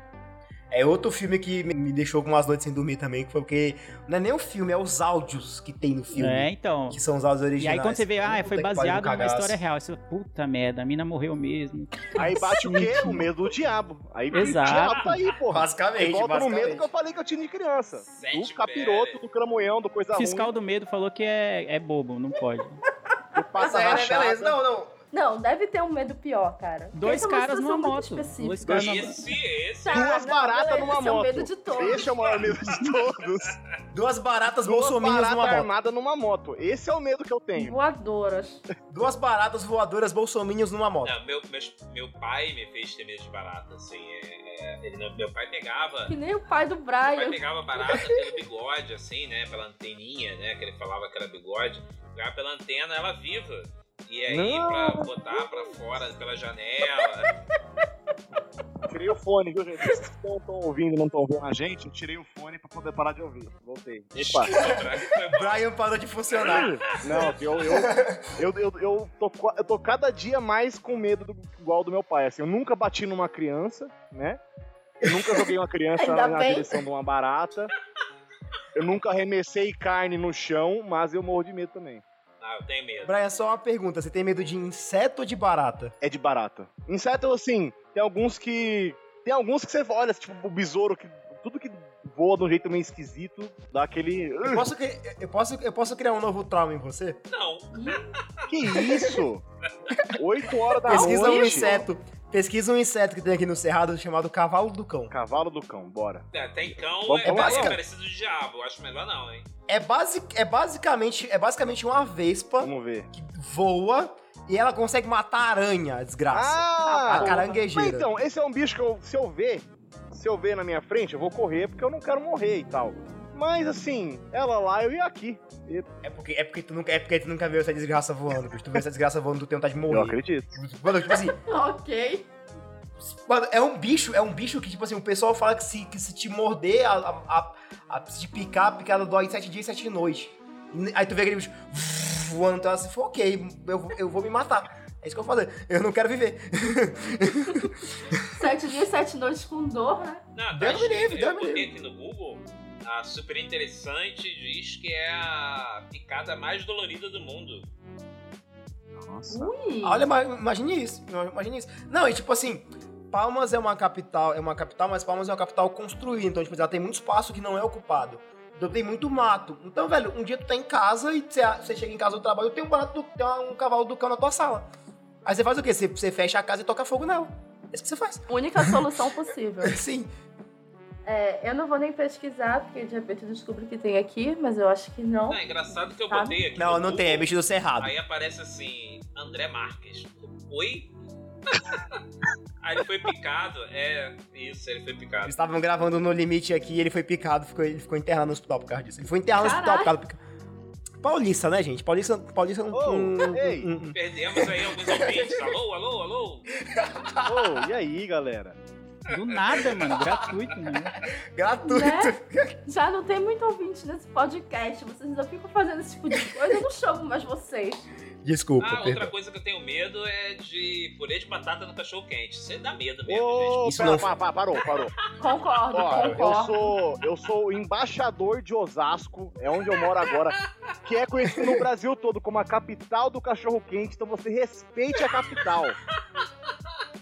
É outro filme que me- deixou com umas noites sem dormir também, que foi porque não é nem o filme, é os áudios que tem no filme. É, então. Que são os áudios E originais. aí quando você vê, ah, foi baseado numa história real. Você fala, puta merda, a mina morreu mesmo. Aí bate o quê? O medo do diabo. Aí Exato. o diabo tá aí, porra. Basicamente, volta no basicamente. medo que eu falei que eu tinha de criança. Sete do capiroto, do cramunhão, do coisa O fiscal ruim. do medo falou que é, é bobo, não pode. Do passa é, né, beleza. Não, não. Não, deve ter um medo pior, cara. Dois é caras numa moto. Dois caras numa Esse, esse. Tá, Duas baratas numa esse é o moto. medo de todos. Esse é o maior medo de todos. Duas baratas Duas bolsominhas numa moto. armadas numa moto. Esse é o medo que eu tenho. Voadoras. Duas baratas voadoras bolsominhas numa moto. Não, meu, meus- meu pai me fez ter medo de barata, assim. é- é, ele meu pai pegava. Que nem o pai do Meu pai Brian. pegava barata pelo bigode, assim, né? Pela anteninha, né? Que ele falava que era bigode. Pegava pela antena, ela viva. E aí, Não. pra botar pra fora pela janela. Tirei o fone, viu, gente? Vocês estão estão ouvindo não estão vendo a gente, eu tirei o fone pra poder parar de ouvir. Voltei. Opa. Desculpa, Brian, parou de funcionar. Não, eu, eu, eu, eu, eu, tô, eu tô cada dia mais com medo do, igual do meu pai. Assim, eu nunca bati numa criança, né? Eu nunca joguei uma criança Ainda na bem. direção de uma barata. Eu nunca arremessei carne no chão, mas eu morro de medo também. Ah, eu tenho medo. Brian, só uma pergunta. Você tem medo de inseto ou de barata? É de barata. Inseto, assim, tem alguns que. Tem alguns que você olha, tipo, o besouro, que tudo que voa de um jeito meio esquisito, dá aquele. Eu posso, cri- eu, posso, eu posso criar um novo trauma em você? Não, Que isso? 8 horas da Pesquisa um noite. inseto. Pesquisa um inseto que tem aqui no Cerrado chamado cavalo do cão. Cavalo do cão, bora. é, tem cão, Vamos- é, vamos é lá. parecido do diabo. Acho melhor não, hein? É, basi é, basicamente, é basicamente uma vespa Vamos ver. que voa e ela consegue matar a aranha, a desgraça. Ah! a caranguejeira. Mas então, esse é um bicho que eu, se eu ver, se eu ver na minha frente, eu vou correr porque eu não quero morrer e tal. Mas assim, ela lá, eu ia aqui. E- É porque, é, porque tu nunca, é porque tu nunca viu essa desgraça voando. Porque se tu vê essa desgraça voando, tu tem vontade de morrer. Eu acredito. Mano, tipo assim, Ok. Mano, é um bicho, é um bicho que, tipo assim, o pessoal fala que se, que se te morder, a, a, a- te picar, a picada dói sete dias e sete noites. Aí tu vê aquele bicho voando, então assim, ok, eu, vou- eu vou me matar. É isso que eu vou fazer. Eu não quero viver. Sete dias, sete noites com dor, né? Não, tá Deus me livre, Deus eu me aqui no Google. A super interessante diz que é a picada mais dolorida do mundo. Nossa. Ui. Olha, ma- imagine isso. Imagine isso. Não, e tipo assim, Palmas é uma capital, é uma capital, mas Palmas é uma capital construída. Então, tipo, ela tem muito espaço que não é ocupado. Então tem muito mato. Então, velho, um dia tu tá em casa e você, chega em casa do trabalho, tem um barato, do- tem um cavalo do cão na tua sala. Aí você faz o quê? Você, você fecha a casa e toca fogo nela. É isso que você faz. Única solução possível. Sim. É, eu não vou nem pesquisar, porque de repente eu descubro que tem aqui, mas eu acho que não. Não, é engraçado que eu Tá. botei aqui. Não, não tem, é Google, bicho do cerrado. Aí aparece assim, André Marques. Oi? aí ele foi picado. É, isso, ele foi picado. Eles estavam gravando no limite aqui e ele foi picado, ficou, ele ficou internado no hospital por causa disso. Ele foi internado no hospital por causa. Paulista, né, gente? Paulista, Paulista não. Ô, um- ei. um- um- Perdemos aí alguns ouvintes. Alô, alô, alô? Ô, e aí, galera? Do nada, mano. Gratuito, né? gratuito. Né? Já não tem muito ouvinte nesse podcast. Vocês ainda ficam fazendo esse tipo de coisa. Eu não chamo mais vocês. Desculpa, Ah, outra perdão. coisa que eu tenho medo é de purê de batata no cachorro quente. Isso aí dá medo mesmo, Ô, Isso pera, não- pa- pa- parou, parou. Concordo, Ó, eu concordo. sou, eu sou o embaixador de Osasco, é onde eu moro agora, que é conhecido no Brasil todo como a capital do cachorro quente, então você respeite a capital.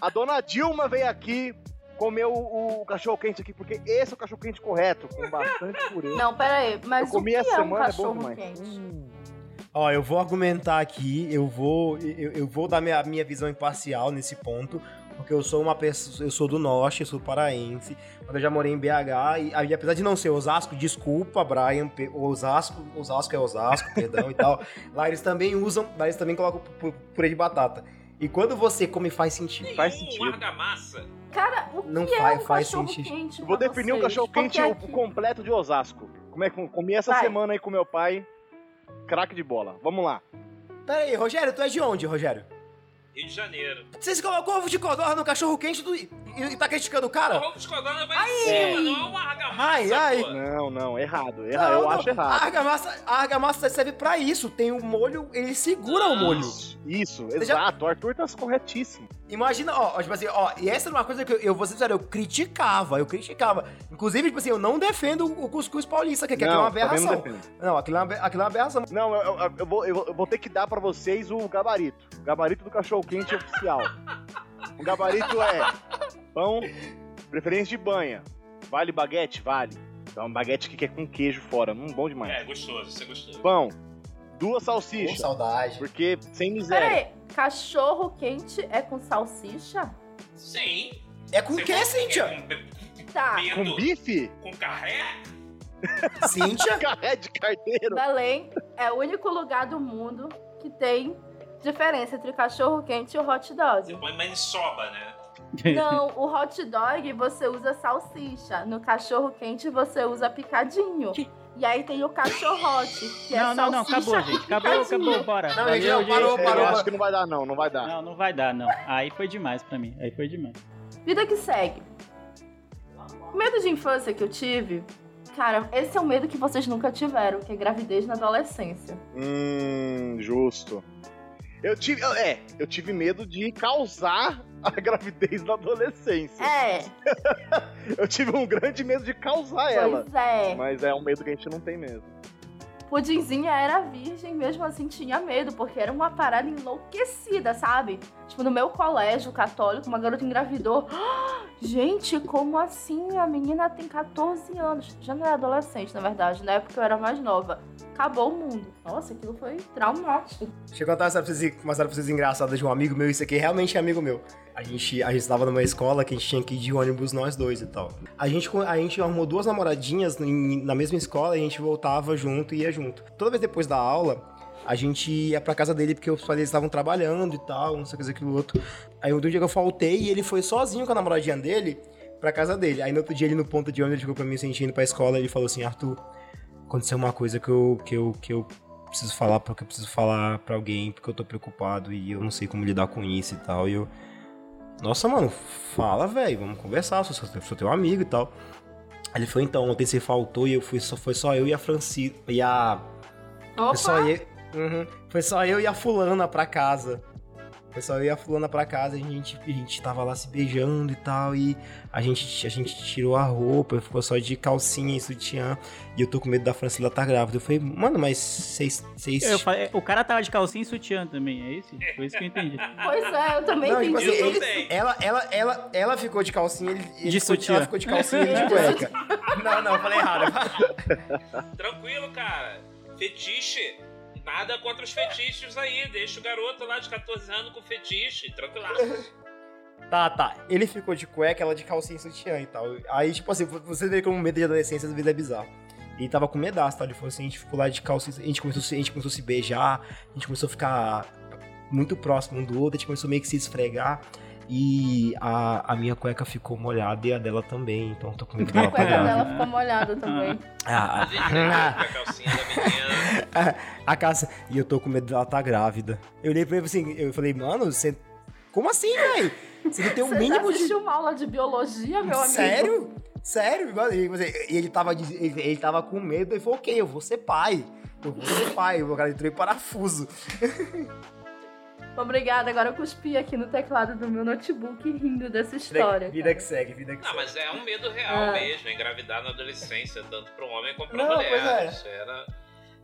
A dona Dilma veio aqui comer o, o cachorro quente aqui, porque esse é o cachorro quente correto, com bastante purê. Não, pera aí. Mas Eu comi o que essa é um semana, é bom cachorro demais. quente? Ó, eu vou argumentar aqui, eu vou, eu, eu vou dar minha, minha visão imparcial nesse ponto, porque eu sou uma pessoa, eu sou do norte, eu sou paraense, mas eu já morei em BH e, aí, apesar de não ser Osasco, desculpa, Brian, Osasco, Osasco é Osasco, perdão e tal. Lá eles também usam, lá eles também colocam pu- pu- purê de batata. E quando você come faz sentido. Faz sentido. argamassa. Cara, o Não que faz- é um faz cachorro sentido. quente Eu vou definir o vocês? cachorro quente o completo de Osasco. Como é que comi essa Vai. semana aí com meu pai, craque de bola. Vamos lá. Pera aí, Rogério, tu é de onde, Rogério? Rio de Janeiro. Vocês colocam ovo de codorna no cachorro quente do- e, e tá criticando o O cara? roubo de codorna vai em cima, não é uma argamassa, Ai, ai. pô. Não, não, errado. errado. Não, eu não. acho A errado. argamassa, a argamassa serve pra isso. Tem o molho, ele segura o molho. Isso, Você já- exato. O Arthur tá corretíssimo. Imagina, ó, tipo assim, ó, e essa era uma coisa que eu, eu vou ser sincero, eu criticava, eu criticava. Inclusive, tipo assim, eu não defendo o cuscuz paulista, que, que aquilo é uma não aberração. defendo. Não, aquilo é uma, aquilo é uma aberração. Não, eu, eu- eu vou, eu vou ter que dar pra vocês o gabarito. O gabarito do cachorro quente oficial. O gabarito é pão, preferência de banha. Vale baguete? Vale. Então, baguete que é com queijo fora. Hum, bom demais. É, gostoso, isso é gostoso. Pão, duas salsichas. saudade. Porque sem miséria. Peraí, cachorro quente é com salsicha? Sim. É com o Você que, quer Cíntia? Com, Tá. Com bife? com carré? Cíntia? Carré de carteiro. Belém é o único lugar do mundo que tem diferença entre cachorro quente e o hot Você dog. põe maniçoba, né? Não, o hot dog você usa salsicha. No cachorro quente você usa picadinho. E aí tem o cachorrote, que é Não, não, não, salsicha acabou, gente. Acabou, acabou, bora. Não, gente, não, parou, É, parou. eu acho que não vai dar, não. Não vai dar. Não, não vai dar, não. Aí foi demais pra mim. Aí foi demais. Vida que segue. O medo de infância que eu tive, cara, esse é um medo que vocês nunca tiveram, que é gravidez na adolescência. Hum, justo. Eu tive. É, eu tive medo de causar a gravidez na adolescência. É, Eu tive um grande medo de causar ela. pois é. Mas é um medo que a gente não tem mesmo. Pudinzinha era virgem, mesmo assim tinha medo, porque era uma parada enlouquecida, sabe? Tipo, no meu colégio católico, uma garota engravidou. Gente, como assim? A menina tem 14 anos. Já não era adolescente, na verdade. Na época eu era mais nova. Acabou o mundo. Nossa, aquilo foi traumático. Deixa eu contar pra vocês engraçada de um amigo meu. Isso aqui realmente é amigo meu. A gente, a gente estava numa escola que a gente tinha que ir de ônibus nós dois e tal. A gente, a gente arrumou duas namoradinhas na mesma escola e a gente voltava junto e ia junto. Toda vez depois da aula, a gente ia pra casa dele porque os pais estavam trabalhando e tal, não sei o que, aquilo outro. Aí um dia que eu faltei e ele foi sozinho com a namoradinha dele pra casa dele. Aí no outro dia ele no ponto de ônibus ele chegou pra mim sentindo pra escola e ele falou assim, Arthur, aconteceu uma coisa que eu, que eu, que eu preciso falar porque eu preciso falar pra alguém porque eu tô preocupado e eu não sei como lidar com isso e tal. E eu, nossa, mano, fala, velho, vamos conversar, sou, sou, teu amigo e tal. Ele falou, então, ontem você faltou e eu fui, só, foi só eu e a Franci e a foi só Opa! eu, Uhum. foi só eu e a fulana pra casa. Só eu e a fulana pra casa, a gente, a gente tava lá se beijando e tal, e a gente, a gente tirou a roupa, ficou só de calcinha e sutiã, e eu tô com medo da Francila estar grávida. Eu falei, mano, mas vocês... falei, o cara tava de calcinha e sutiã também, é isso? Foi isso que eu entendi. Pois é, eu também Não, tipo entendi. assim, Eu ele- também. ela, ela, ela, ela ficou de calcinha, ele, ele De ficou, sutiã. ela ficou de calcinha e de cueca. Não, não, eu falei errado. Tranquilo, cara. Fetiche. Nada contra os fetiches aí. Deixa o garoto lá de 14 anos com fetiche. Tranquilaço. Tá, tá. Ele ficou de cueca, ela de calcinha sutiã e tal. Aí, tipo assim, você vê como medo de adolescência às vezes é bizarro. E tava com medaço, tá? Ele falou assim, a gente ficou lá de calcinha, a gente começou, a gente começou a se beijar, a gente começou a ficar muito próximo um do outro, a gente começou meio que se esfregar. E a, a minha cueca ficou molhada e a dela também, então eu tô com medo A dela cueca pegar. dela ficou molhada também. Ah, A gente pegou com a calcinha da menina. a casa. E eu tô com medo dela tá grávida. Eu olhei pra ele assim, eu falei, mano, você. Como assim, velho? Você não tem o já mínimo de. assistiu uma aula de biologia, meu amigo? Sério? Sério? E ele tava, ele, ele tava com medo e falou, ok, eu vou ser pai. Eu vou ser pai. O cara entrou em parafuso. Obrigada, agora eu cuspi aqui no teclado do meu notebook rindo dessa história. vida cara. que segue, vida que Não, segue. mas é um medo real Ah. mesmo, engravidar na adolescência, tanto para um homem como para mulher. pois é. Isso era,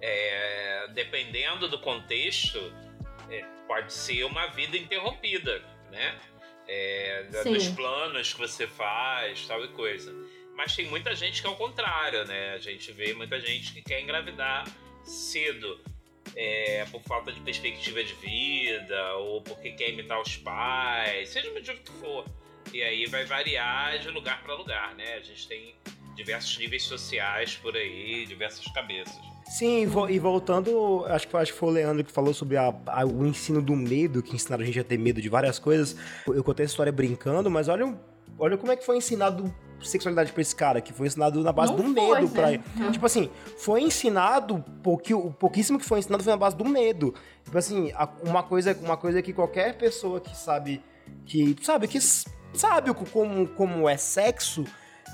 é, dependendo do contexto, é, pode ser uma vida interrompida, né? É, dos planos que você faz, tal e coisa. Mas tem muita gente que é o contrário, né? A gente vê muita gente que quer engravidar cedo. É, por falta de perspectiva de vida, ou porque quer imitar os pais, seja o motivo que for. E aí vai variar de lugar para lugar, né? A gente tem diversos níveis sociais por aí, diversas cabeças. Sim, e vo- voltando, acho que, foi- o Leandro que falou sobre a- a- o ensino do medo, que ensinaram a gente a ter medo de várias coisas. Eu contei essa história brincando, mas olha, olha como é que foi ensinado sexualidade pra esse cara, que foi ensinado na base Não do foi, medo pra né? ele. Tipo assim, foi ensinado, pouqui- o pouquíssimo que foi ensinado foi na base do medo. Tipo assim, uma coisa, uma coisa que qualquer pessoa que sabe, que sabe, que sabe como, como é sexo,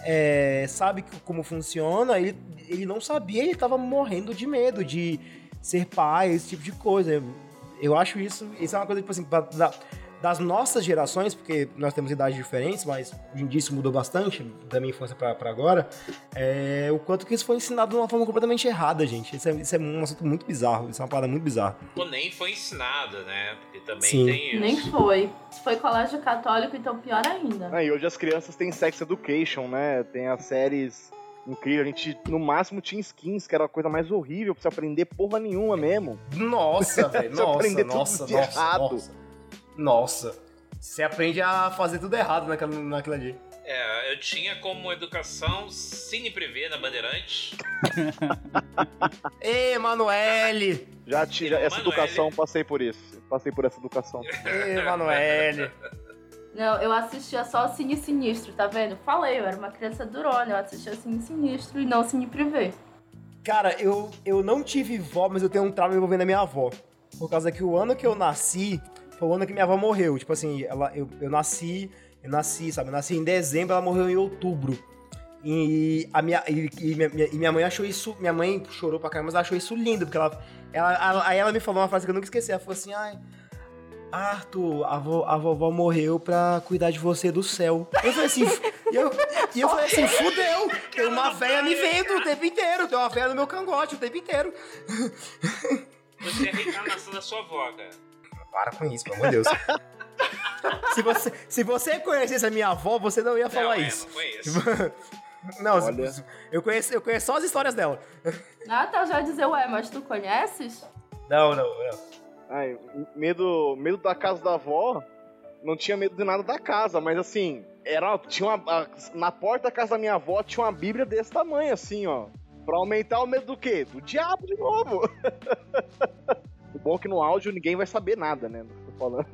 é, sabe como funciona, ele, ele não sabia, ele tava morrendo de medo de ser pai, esse tipo de coisa. Eu acho isso, isso é uma coisa, tipo assim, da- da- das nossas gerações, porque nós temos idades diferentes, mas hoje em dia isso mudou bastante, da minha infância pra, pra agora, é, o quanto que isso foi ensinado de uma forma completamente errada, gente. Isso é, isso é um assunto muito bizarro, isso é uma parada muito bizarra. Ou nem foi ensinado, né? Porque também Sim. tem isso. Nem foi. Foi colégio católico, então pior ainda. Ah, e hoje as crianças têm sex education, né? Tem as séries incrível. A gente, no máximo, tinha skins, que era a coisa mais horrível pra você aprender porra nenhuma mesmo. Nossa, velho. Você Nossa, aprender tudo nossa, de nossa, errado. nossa. Nossa. Você aprende a fazer tudo errado naquela, naquilo ali. É, eu tinha como educação Cine Privé na Bandeirantes. Ê, Emanuele! Já tive essa Manoel. educação, passei por isso. Passei por essa educação. Ê, Emanuele! Não, eu assistia só Cine Sinistro, tá vendo? Falei, eu era uma criança durona, eu assistia Cine Sinistro e não Cine Privé. Cara, eu, eu não tive vó, mas eu tenho um trauma envolvendo a minha avó. Por causa que o ano que eu nasci foi o ano que minha avó morreu. Tipo assim, ela, eu, eu nasci, eu nasci, sabe? Eu nasci em dezembro, ela morreu em outubro. E, a minha, e, e minha, e minha mãe achou isso. Minha mãe chorou pra caramba, mas ela achou isso lindo, porque ela, ela, ela- Aí ela me falou uma frase que eu nunca esqueci. Ela falou assim: ai. Arthur, a, vo- a vovó morreu pra cuidar de você do céu. Eu falei assim, e eu, e eu falei assim, fudeu, tem uma velha me vendo o tempo inteiro, tem uma velha no meu cangote o tempo inteiro. Você é a reencarnação da sua avó, cara. Para com isso, pelo amor de Deus. se, você, se você conhecesse a minha avó, você não ia falar não, isso. É, não isso. Não, Olha. eu, conheço, eu conheço só as histórias dela. Ah, tá, já ia dizer, ué, mas tu conheces? Não, não, não. Ai, medo, medo da casa da avó, não tinha medo de nada da casa, mas assim, era, tinha uma, a- na porta da casa da minha avó tinha uma bíblia desse tamanho, assim, ó. Pra aumentar o medo do quê? Do diabo de novo. bom que no áudio ninguém vai saber nada, né? Tô falando.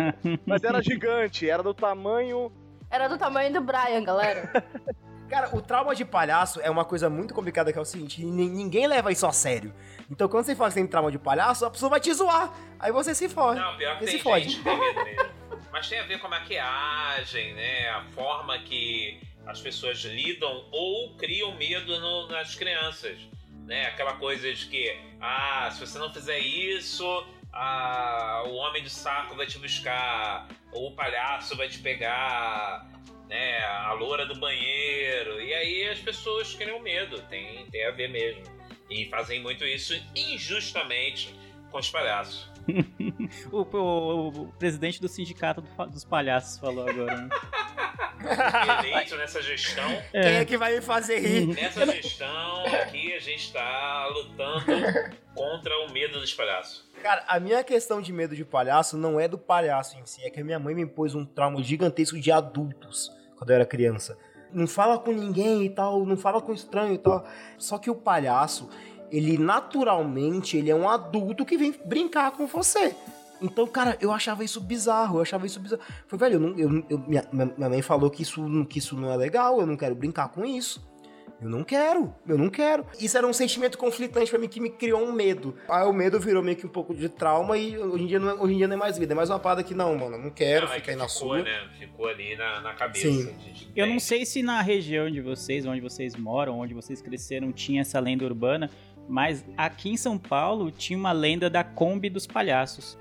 Mas era gigante, era do tamanho. Era do tamanho do Brian, galera. Cara, o trauma de palhaço é uma coisa muito complicada que é o seguinte, ni- ninguém leva isso a sério. Então quando você fala que tem trauma de palhaço, a pessoa vai te zoar. Aí você se fode. Não, pior que Você tem se fode. gente tem medo. Mas tem a ver com a maquiagem, né? A forma que as pessoas lidam ou criam medo no- nas crianças. Né? Aquela coisa de que, ah, se você não fizer isso, ah, o homem do saco vai te buscar, ou o palhaço vai te pegar, né? A loura do banheiro. E aí as pessoas criam medo, tem, tem a ver mesmo. E fazem muito isso injustamente com os palhaços. O, o- o presidente do sindicato dos palhaços falou agora. Né? eleito nessa gestão. Quem é que vai me fazer rir? Nessa gestão aqui a gente está lutando contra o medo dos palhaços. Cara, a minha questão de medo de palhaço não é do palhaço em si, é que a minha mãe me impôs um trauma gigantesco de adultos quando eu era criança. Não fala com ninguém e tal, não fala com estranho e tal. Só que o palhaço, ele naturalmente, ele é um adulto que vem brincar com você. Então, cara, eu achava isso bizarro, eu achava isso bizarro. Falei, velho, eu não- eu- eu- minha, minha mãe falou que isso, que isso não é legal, eu não quero brincar com isso. Eu não quero, eu não quero. Isso era um sentimento conflitante pra mim que me criou um medo. Aí o medo virou meio que um pouco de trauma e hoje em dia não é, hoje em dia não é mais vida. É mais uma parada que não, mano, eu não quero, Não, é fica que aí na ficou, sua. né? Ficou ali na, na cabeça. Sim. de- Eu não sei se na região de vocês, onde vocês moram, onde vocês cresceram, tinha essa lenda urbana, mas aqui em São Paulo tinha uma lenda da Kombi dos palhaços.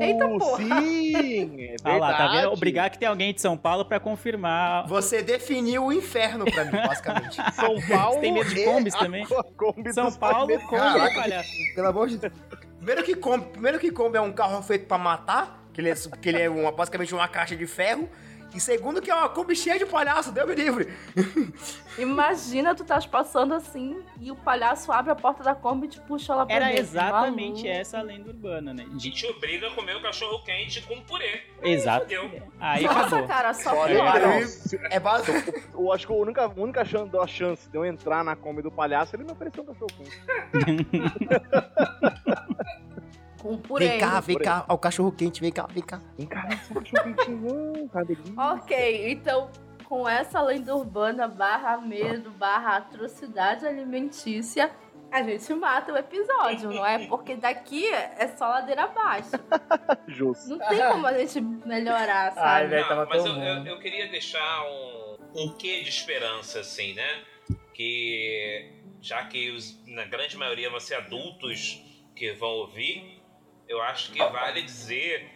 Eita, porra. Sim! É Ah lá, tá vendo? Obrigado que tem alguém de São Paulo pra confirmar. Você definiu o inferno pra mim, basicamente. São Paulo. Você tem medo de combis a também? Kombi São dos Paulo, palhaços. Kombi palhaço. Pelo amor de Deus. Primeiro que Kombi, primeiro que Kombi é um carro feito pra matar, que ele é, que ele é uma, basicamente uma caixa de ferro. E segundo que é uma Kombi cheia de palhaço, Deus me livre. Imagina tu estás passando assim e o palhaço abre a porta da Kombi e te puxa lá pra Era dentro. exatamente Maluco. essa a lenda urbana, né? E De- te obriga a comer o cachorro quente com purê. Exato. Fudeu. Aí Nossa, acabou. cara, só piora. É básico. eu acho que a única, a única chance, a chance de eu entrar na Kombi do palhaço, ele me ofereceu um cachorro quente. Com purê. Vem cá, vem cá. Ó, o cachorro quente, vem cá, vem cá. Vem cá, esse cachorro quentinho, tá delícia. Ok, então com essa lenda urbana barra medo, barra atrocidade alimentícia, a gente mata o episódio, não é? Porque daqui é só ladeira abaixo. Justo. Não tem como a gente melhorar, Ai, sabe? velho. Não, tava mas eu, eu, eu queria deixar um, um quê de esperança, assim, né? Que já que os, na grande maioria vão ser adultos que vão ouvir, eu acho que vale dizer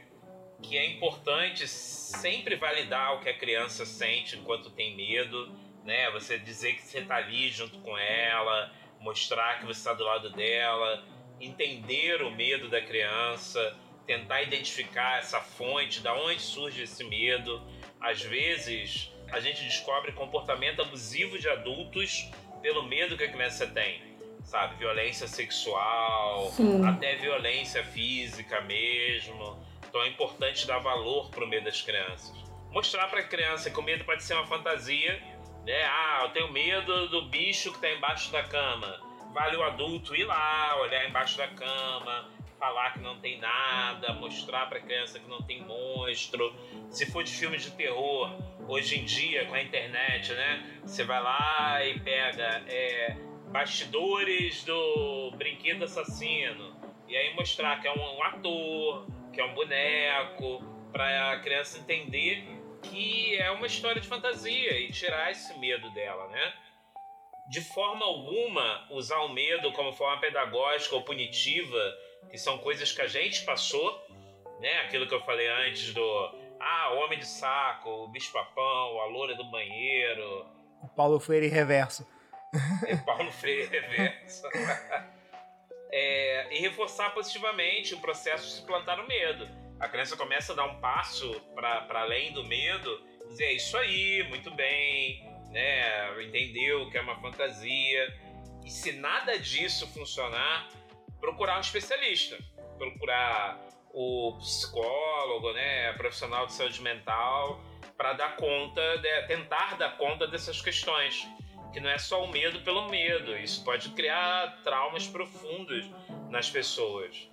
que é importante sempre validar o que a criança sente enquanto tem medo, né? Você dizer que você está ali junto com ela, mostrar que você está do lado dela, entender o medo da criança, tentar identificar essa fonte, da onde surge esse medo. Às vezes a gente descobre comportamento abusivo de adultos pelo medo que a criança tem. Sabe, violência sexual, Sim. até violência física mesmo. Então é importante dar valor pro medo das crianças. Mostrar pra criança que o medo pode ser uma fantasia, né? Ah, eu tenho medo do bicho que tá embaixo da cama. Vale o adulto ir lá, olhar embaixo da cama, falar que não tem nada, mostrar pra criança que não tem monstro. Se for de filme de terror, hoje em dia, com a internet, né? Você vai lá e pega é, bastidores do brinquedo assassino. E aí mostrar que é um, ator, que é um boneco, pra criança entender que é uma história de fantasia e tirar esse medo dela, né? De forma alguma usar o medo como forma pedagógica ou punitiva, que são coisas que a gente passou, né? Aquilo que eu falei antes do ah, o homem de saco, o bicho-papão, a loura do banheiro, O Paulo Freire reverso. é Paulo Freire reverso. É, e reforçar positivamente o processo de se plantar o medo. A criança começa a dar um passo para além do medo, dizer é isso aí, muito bem, né? Entendeu que é uma fantasia. E se nada disso funcionar, procurar um especialista, procurar o psicólogo, né, profissional de saúde mental, para dar conta, de, tentar dar conta dessas questões que não é só o medo pelo medo. Isso pode criar traumas profundos nas pessoas.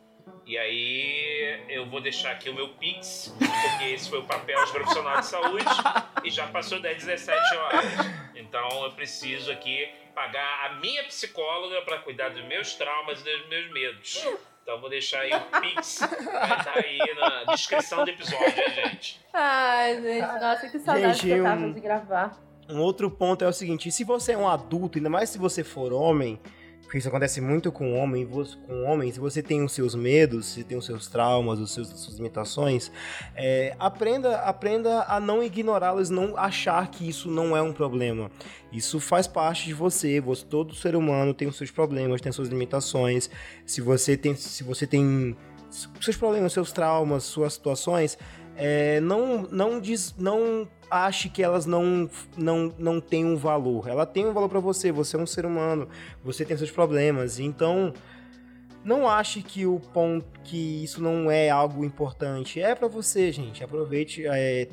E aí eu vou deixar aqui o meu Pix, porque esse foi o papel de profissional de saúde e já passou das 17 horas. Então eu preciso aqui pagar a minha psicóloga para cuidar dos meus traumas e dos meus medos. Então vou deixar aí o Pix, vai estar aí na descrição do episódio, hein, gente? Ai, gente, nossa, que saudade Gente, que eu tava um- de gravar. Um outro ponto é o seguinte: se você é um adulto, ainda mais se você for homem, porque isso acontece muito com homem, você- com homens, você tem os seus medos, se tem os seus traumas, os seus, as suas limitações, é, aprenda, aprenda a não ignorá-los, não achar que isso não é um problema. Isso faz parte de você. você. Todo ser humano tem os seus problemas, tem as suas limitações. Se você tem, se você tem seus problemas, seus traumas, suas situações, é, não, não, diz, não ache que elas não, não, não têm um valor. Ela tem um valor pra você, você é um ser humano, você tem seus problemas. Então, não ache que o ponto que isso não é algo importante. É pra você, gente. Aproveite, é,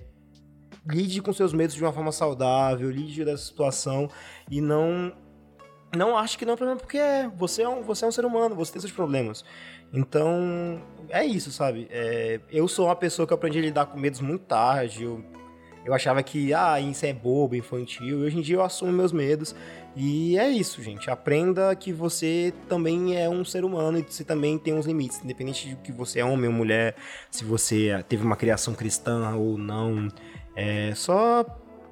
lide com seus medos de uma forma saudável, lide dessa situação e não não ache que não é um problema porque é, você é um, você é um ser humano, você tem seus problemas. Então, é isso, sabe? É, eu sou uma pessoa que aprendi a lidar com medos muito tarde. Eu, eu achava que, ah, isso é bobo, infantil. E hoje em dia eu assumo meus medos. E é isso, gente. Aprenda que você também é um ser humano e você também tem uns limites. Independente de que você é homem ou mulher, se você teve uma criação cristã ou não. É só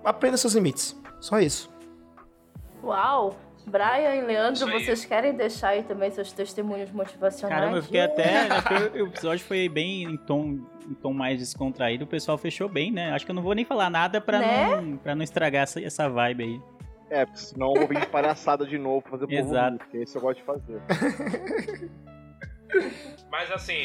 aprenda seus limites. Só isso. Uau! Brian e Isso Leandro, vocês querem deixar aí também seus testemunhos motivacionais? Caramba, eu fiquei até. o episódio foi bem em tom, em tom mais descontraído, o pessoal fechou bem, né? Acho que eu não vou nem falar nada pra, Né? não, pra não estragar essa, essa vibe aí. É, porque senão eu vou vir de palhaçada de novo pra fazer o povo Exato. porque esse eu gosto de fazer. Mas assim,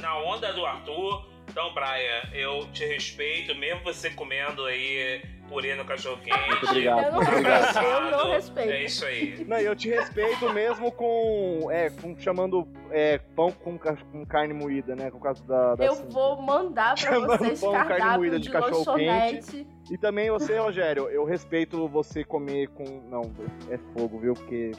na onda do Arthur, então, Brian, eu te respeito, mesmo você comendo aí purê no cachorro quente. Muito obrigado, Eu não muito obrigado. eu não respeito. É isso aí. Não, eu te respeito mesmo com. É, com chamando é, pão com, com carne moída, né? Com causa da. da Eu cinta. vou mandar pra Chamando vocês pão, carne moída de, de cachorro lanchonete. E também você, Rogério, eu respeito você comer com. Não, é fogo, viu? Porque.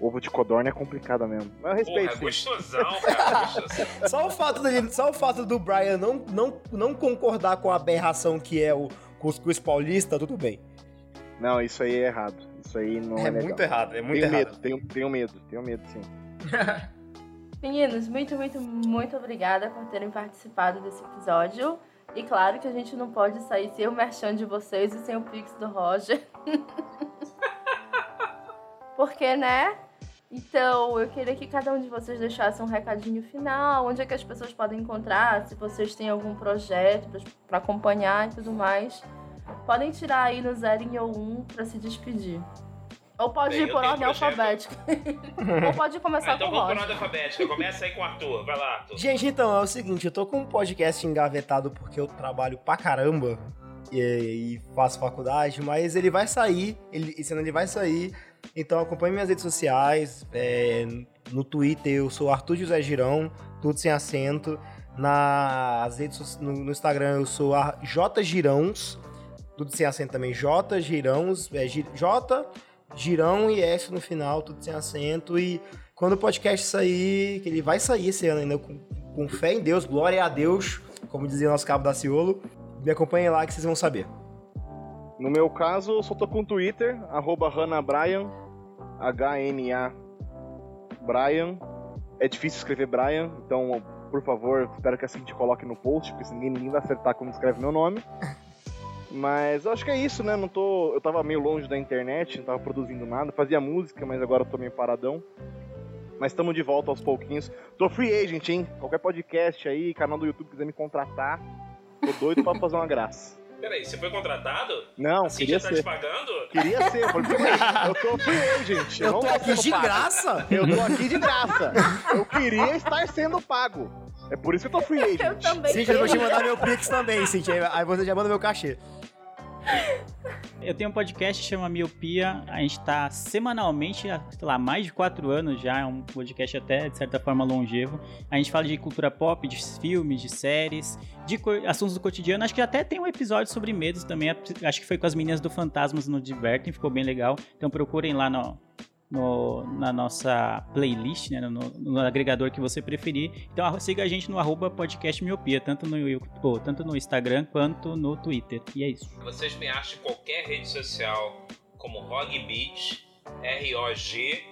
Ovo de codorna é complicado mesmo. Mas eu respeito. Porra, sim. gostosão, cara. Gostosão. Só o fato dele, só o fato do Brian não, não, não concordar com a aberração que é o cuscuz paulista, tudo bem. Não, isso aí é errado. Isso aí não é, é legal. muito errado, é muito tenho errado. medo, tenho, tenho medo, tenho medo, sim. Meninos, muito, muito, muito obrigada por terem participado desse episódio. E claro que a gente não pode sair sem o merchan de vocês e sem o pix do Roger. Porque, né? Então, eu queria que cada um de vocês deixasse um recadinho final, onde é que as pessoas podem encontrar, se vocês têm algum projeto pra- pra acompanhar e tudo mais. Podem tirar aí no zero ou um pra se despedir. Ou pode Bem, ir por ordem alfabética. Ou pode começar Ah, então com o vamos por ordem alfabética. Começa aí com o Arthur. Vai lá, Arthur. Gente, então, é o seguinte, eu tô com um podcast engavetado porque eu trabalho pra caramba. e, e faço faculdade, mas ele vai sair, ele, esse ano ele vai sair. Então acompanhe minhas redes sociais. É, no Twitter eu sou Arthur José Girão, tudo sem acento. Nas redes, no, no Instagram eu sou J Girãos, tudo sem acento também. J Girãos, é, J Girão e S no final, tudo sem acento. E quando o podcast sair, que ele vai sair esse ano ainda, com, com fé em Deus, glória a Deus, como dizia o nosso cabo da Ciolo, me acompanhem lá que vocês vão saber. No meu caso, eu só tô com o Twitter, arroba HanaBrian, H-N-A Brian. É difícil escrever Brian, então, por favor, espero que assim te coloque no post, porque ninguém, ninguém vai acertar como escreve meu nome. Mas eu acho que é isso, né? Não tô, eu tava meio longe da internet, não tava produzindo nada. Fazia música, mas agora eu tô meio paradão. Mas estamos de volta aos pouquinhos. Tô free agent, hein? Qualquer podcast aí, canal do YouTube quiser me contratar, tô doido pra fazer uma graça. Peraí, você foi contratado? Não, assim queria já ser. tá te pagando? Queria ser, eu, falei, eu tô free agent. Eu não tô aqui de pago. graça? Eu tô aqui de graça. Eu queria estar sendo pago. É por isso que eu tô free Eu agent. também. Cintia, eu vou te mandar meu Pix também, Cintia. Aí você já manda meu cachê. Eu tenho um podcast que chama Miopia. A gente tá semanalmente, há, sei lá, mais de quatro anos já. É um podcast até, de certa forma, longevo. A gente fala de cultura pop, de filmes, de séries, de assuntos do cotidiano. Acho que até tem um episódio sobre medos também. Acho que foi com as meninas do Fantasmas no Divertem. Ficou bem legal. Então procurem lá no, no- na nossa playlist, né, no, no agregador que você preferir. Então siga a gente no arroba podcast Miopia, tanto no, tanto no Instagram quanto no Twitter. E é isso. Vocês me acham em qualquer rede social como Rogbeat, R-O-G-B-I-T-T.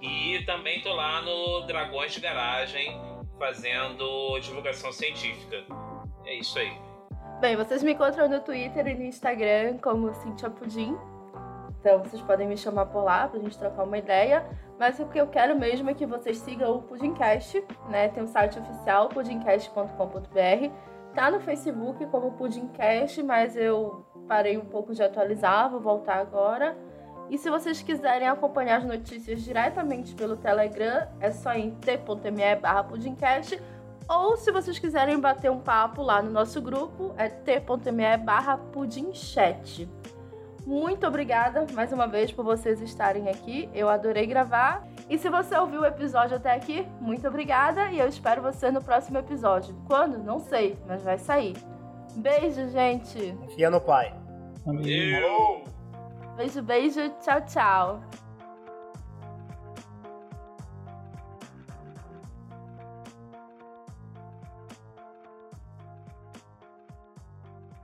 E também tô lá no Dragões de Garagem fazendo divulgação científica. É isso aí. Bem, vocês me encontram no Twitter e no Instagram como Cintia Pudim. Então vocês podem me chamar por lá pra gente trocar uma ideia. Mas o que eu quero mesmo é que vocês sigam o Pudimcast, né? Tem o site oficial, pudimcast.com.br. Tá no Facebook como Pudimcast, mas eu parei um pouco de atualizar, vou voltar agora. E se vocês quiserem acompanhar as notícias diretamente pelo Telegram, é só em t.me barra pudimcast. Ou se vocês quiserem bater um papo lá no nosso grupo, é t.me barra pudimchat. Muito obrigada mais uma vez por vocês estarem aqui. Eu adorei gravar. E se você ouviu o episódio até aqui, muito obrigada e eu espero você no próximo episódio. Quando? Não sei, mas vai sair. Beijo, gente. Confia no pai. Beijo, beijo. Tchau, tchau.